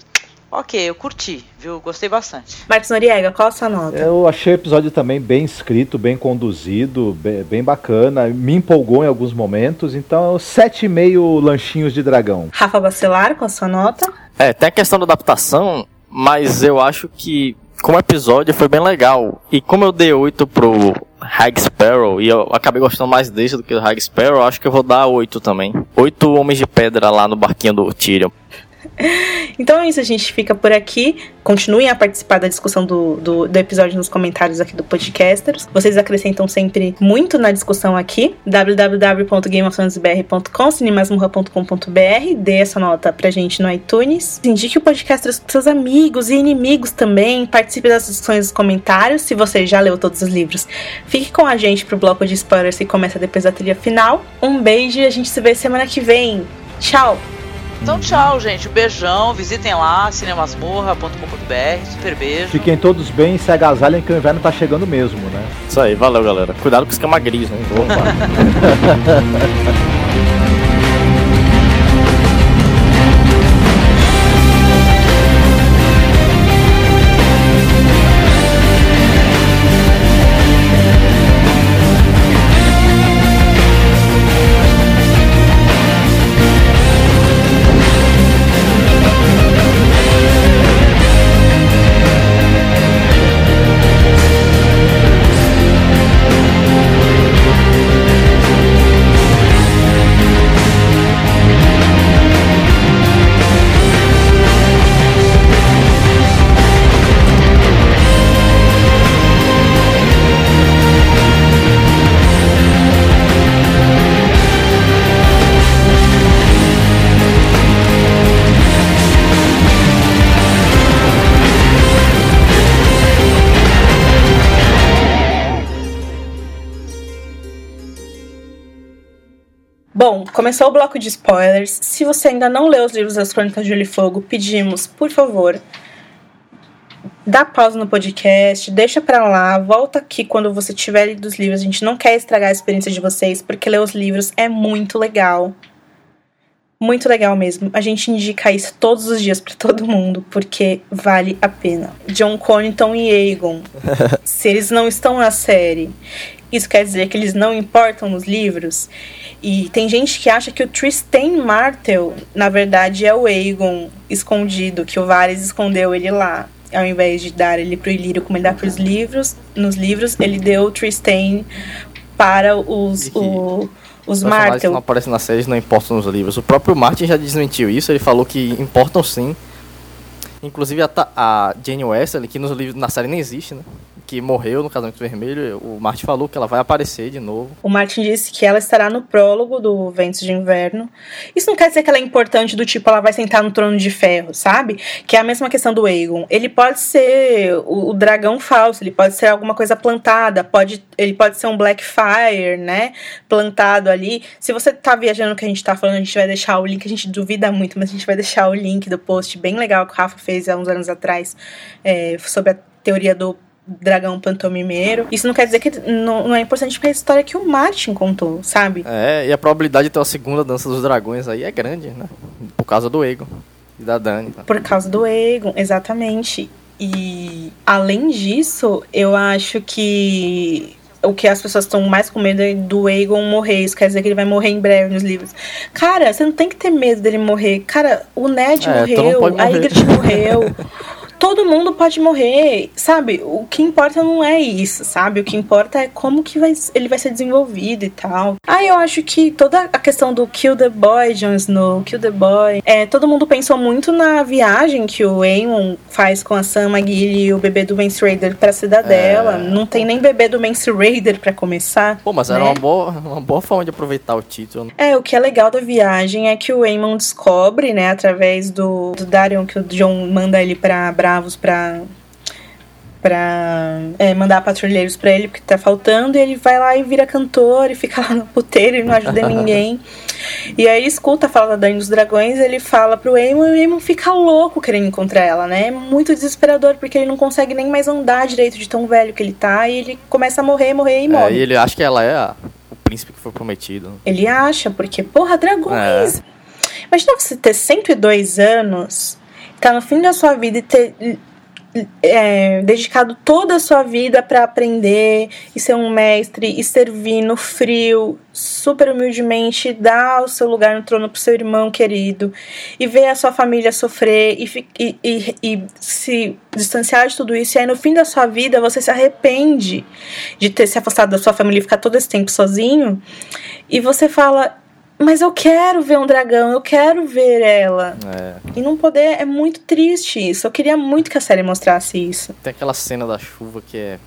ok, eu curti, viu? Gostei bastante. Marcos Noriega, qual a sua nota? Eu achei o episódio também bem escrito, bem conduzido, bem, bem bacana. Me empolgou em alguns momentos, então sete e meio lanchinhos de dragão. Rafa Bacelar, com a sua nota? É, tem a questão da adaptação, mas eu acho que como episódio foi bem legal. E como eu dei 8 pro Hag Sparrow, e eu acabei gostando mais desse do que do Hag Sparrow, acho que eu vou dar 8 também. 8 Homens de Pedra lá no barquinho do Tyrion. Então é isso, a gente fica por aqui. Continuem a participar da discussão do, do, do, episódio nos comentários aqui do Podcasters. Vocês acrescentam sempre muito na discussão aqui. www.gameofthronesbr.com, cinemasmurra.com.br. Dê essa nota pra gente no iTunes. Indique o Podcasters pros seus amigos e inimigos também. Participe das discussões nos comentários. Se você já leu todos os livros, fique com a gente pro bloco de spoilers que começa depois da trilha final. Um beijo e a gente se vê semana que vem. Tchau! Então tchau, gente. Um beijão. Visitem lá, cinemasmorra.com.br. Super beijo. Fiquem todos bem e se agasalhem que o inverno tá chegando mesmo, né? Isso aí, valeu, galera. Cuidado com escama gris, né? Opa. começou o bloco de spoilers. Se você ainda não leu os livros das Crônicas de Gelo e Fogo, pedimos, por favor, dá pausa no podcast, deixa pra lá, volta aqui quando você tiver lido os livros. A gente não quer estragar a experiência de vocês, porque ler os livros é muito legal. Muito legal mesmo. A gente indica isso todos os dias para todo mundo, porque vale a pena. John Connington e Aegon. se eles não estão na série, isso quer dizer que eles não importam nos livros. E tem gente que acha que o Tristan Martel, na verdade, é o Aegon escondido, que o Varys escondeu ele lá. Ao invés de dar ele pro Ilírio como ele dá pros livros, nos livros, ele deu o Tristan para os, o, os Martel. não aparecem na série, não importam nos livros. O próprio Martin já desmentiu isso, ele falou que importam sim. Inclusive a, a Jane Wesley, que nos livros, na série nem existe, né? Que morreu no Casamento Vermelho, o Martin falou que ela vai aparecer de novo. O Martin disse que ela estará no prólogo do Ventos de Inverno. Isso não quer dizer que ela é importante do tipo, ela vai sentar no trono de ferro, sabe? Que é a mesma questão do Aegon. Ele pode ser o, o dragão falso, ele pode ser alguma coisa plantada, pode, ele pode ser um Blackfire, né? Plantado ali. Se você tá viajando no que a gente tá falando, a gente vai deixar o link, a gente duvida muito, mas a gente vai deixar o link do post bem legal que o Rafa fez há uns anos atrás é, sobre a teoria do dragão pantomimeiro. Isso não quer dizer que não, não é importante pra história que o Martin contou, sabe? É, e a probabilidade de ter uma segunda dança dos dragões aí é grande, né? Por causa do Egon e da Dani. Tá? Por causa do Egon, exatamente. E além disso, eu acho que o que as pessoas estão mais com medo é do Aegon morrer. Isso quer dizer que ele vai morrer em breve nos livros. Cara, você não tem que ter medo dele morrer. Cara, o Ned é, morreu, a Ygritte morreu. todo mundo pode morrer, sabe? O que importa não é isso, sabe? O que importa é como que vai, ele vai ser desenvolvido e tal. Ah, eu acho que toda a questão do Kill the Boy, Jon Snow, Kill the Boy, é, todo mundo pensou muito na viagem que o Aemon faz com a Sam McGill e o bebê do Mance Raider pra cidadela. É... Não tem nem bebê do Mance Raider pra começar. Pô, mas né? era uma boa, uma boa forma de aproveitar o título. Né? É, o que é legal da viagem é que o Aemon descobre, né, através do, do Darion, que o John manda ele pra bravos para para é, mandar patrulheiros para ele porque tá faltando e ele vai lá e vira cantor e fica lá no puteiro e não ajuda ninguém. E aí escuta a fala da Dani dos Dragões, ele fala pro Aemon e o Aemon fica louco querendo encontrar ela, né? É muito desesperador porque ele não consegue nem mais andar direito de tão velho que ele tá e ele começa a morrer, morrer e morre. É, e ele acha que ela é a, o príncipe que foi prometido. Ele acha, porque, porra, dragões. É. Imagina você ter 102 anos tá no fim da sua vida e ter é, dedicado toda a sua vida para aprender e ser um mestre e servir no frio, super humildemente, dar o seu lugar no trono pro seu irmão querido e ver a sua família sofrer e, e, e, e se distanciar de tudo isso. E aí, no fim da sua vida, você se arrepende de ter se afastado da sua família e ficar todo esse tempo sozinho. E você fala: mas eu quero ver um dragão, eu quero ver ela. É. E não poder é muito triste isso. Eu queria muito que a série mostrasse isso. Tem aquela cena da chuva que é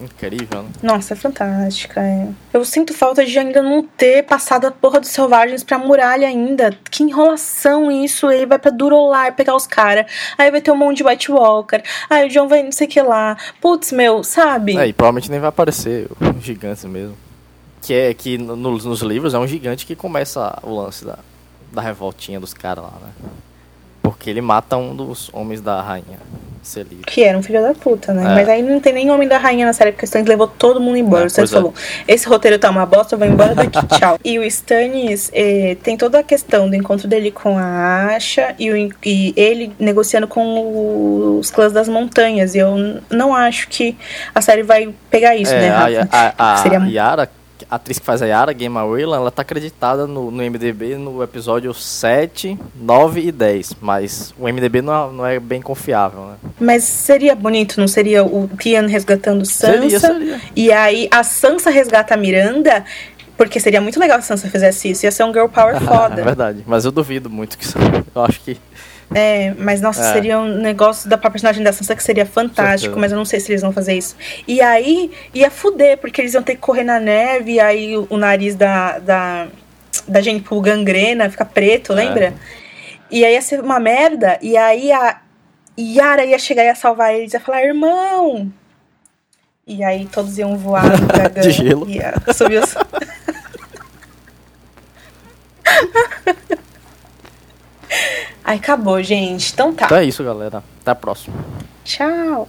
incrível, né? Nossa, é fantástica. É. Eu sinto falta de ainda não ter passado a porra dos selvagens pra muralha ainda. Que enrolação isso. Ele vai pra Durolar pegar os caras. Aí vai ter um monte de White Walker. Aí o John vai não sei o que lá. Putz, meu, sabe? É, e provavelmente nem vai aparecer o gigante mesmo. Que é que no- nos, livros é um gigante que começa o lance da, da revoltinha dos caras lá, né? Porque ele mata um dos homens da rainha. Celira. Que era um filho da puta, né? É. Mas aí não tem nem homem da rainha na série, porque o Stannis levou todo mundo embora. É, o Stannis é. falou: esse roteiro tá uma bosta, eu vou embora daqui, tchau. E o Stannis eh, tem toda a questão do encontro dele com a Asha e, o e ele negociando com os clãs das montanhas. E eu não acho que a série vai pegar isso, é, né? a, Rafa? a, a, Seria- Yara, a atriz que faz a Yara, Game Whelan, ela tá acreditada no, no MDB no episódio 7, 9 e 10. Mas o MDB não é, não é bem confiável, né? Mas seria bonito, não seria o Kian resgatando Sansa? Seria, seria. E aí a Sansa resgata a Miranda. Porque seria muito legal se a Sansa fizesse isso. Ia ser um girl power foda. é verdade. Mas eu duvido muito que isso. Eu acho que. É, mas nossa, É. seria um negócio da personagem da Sansa que seria fantástico, Certeza. mas eu não sei se eles vão fazer isso. E aí ia fuder, porque eles iam ter que correr na neve, e aí o, o nariz da, da, da gente por gangrena, fica preto, É. lembra? E aí ia ser uma merda, e aí a Yara ia chegar e ia salvar eles, ia falar, irmão! E aí todos iam voar no dragão. De gelo. Ia subir os... Ai, acabou, gente. Então tá. Então é isso, galera. Até a próxima. Tchau.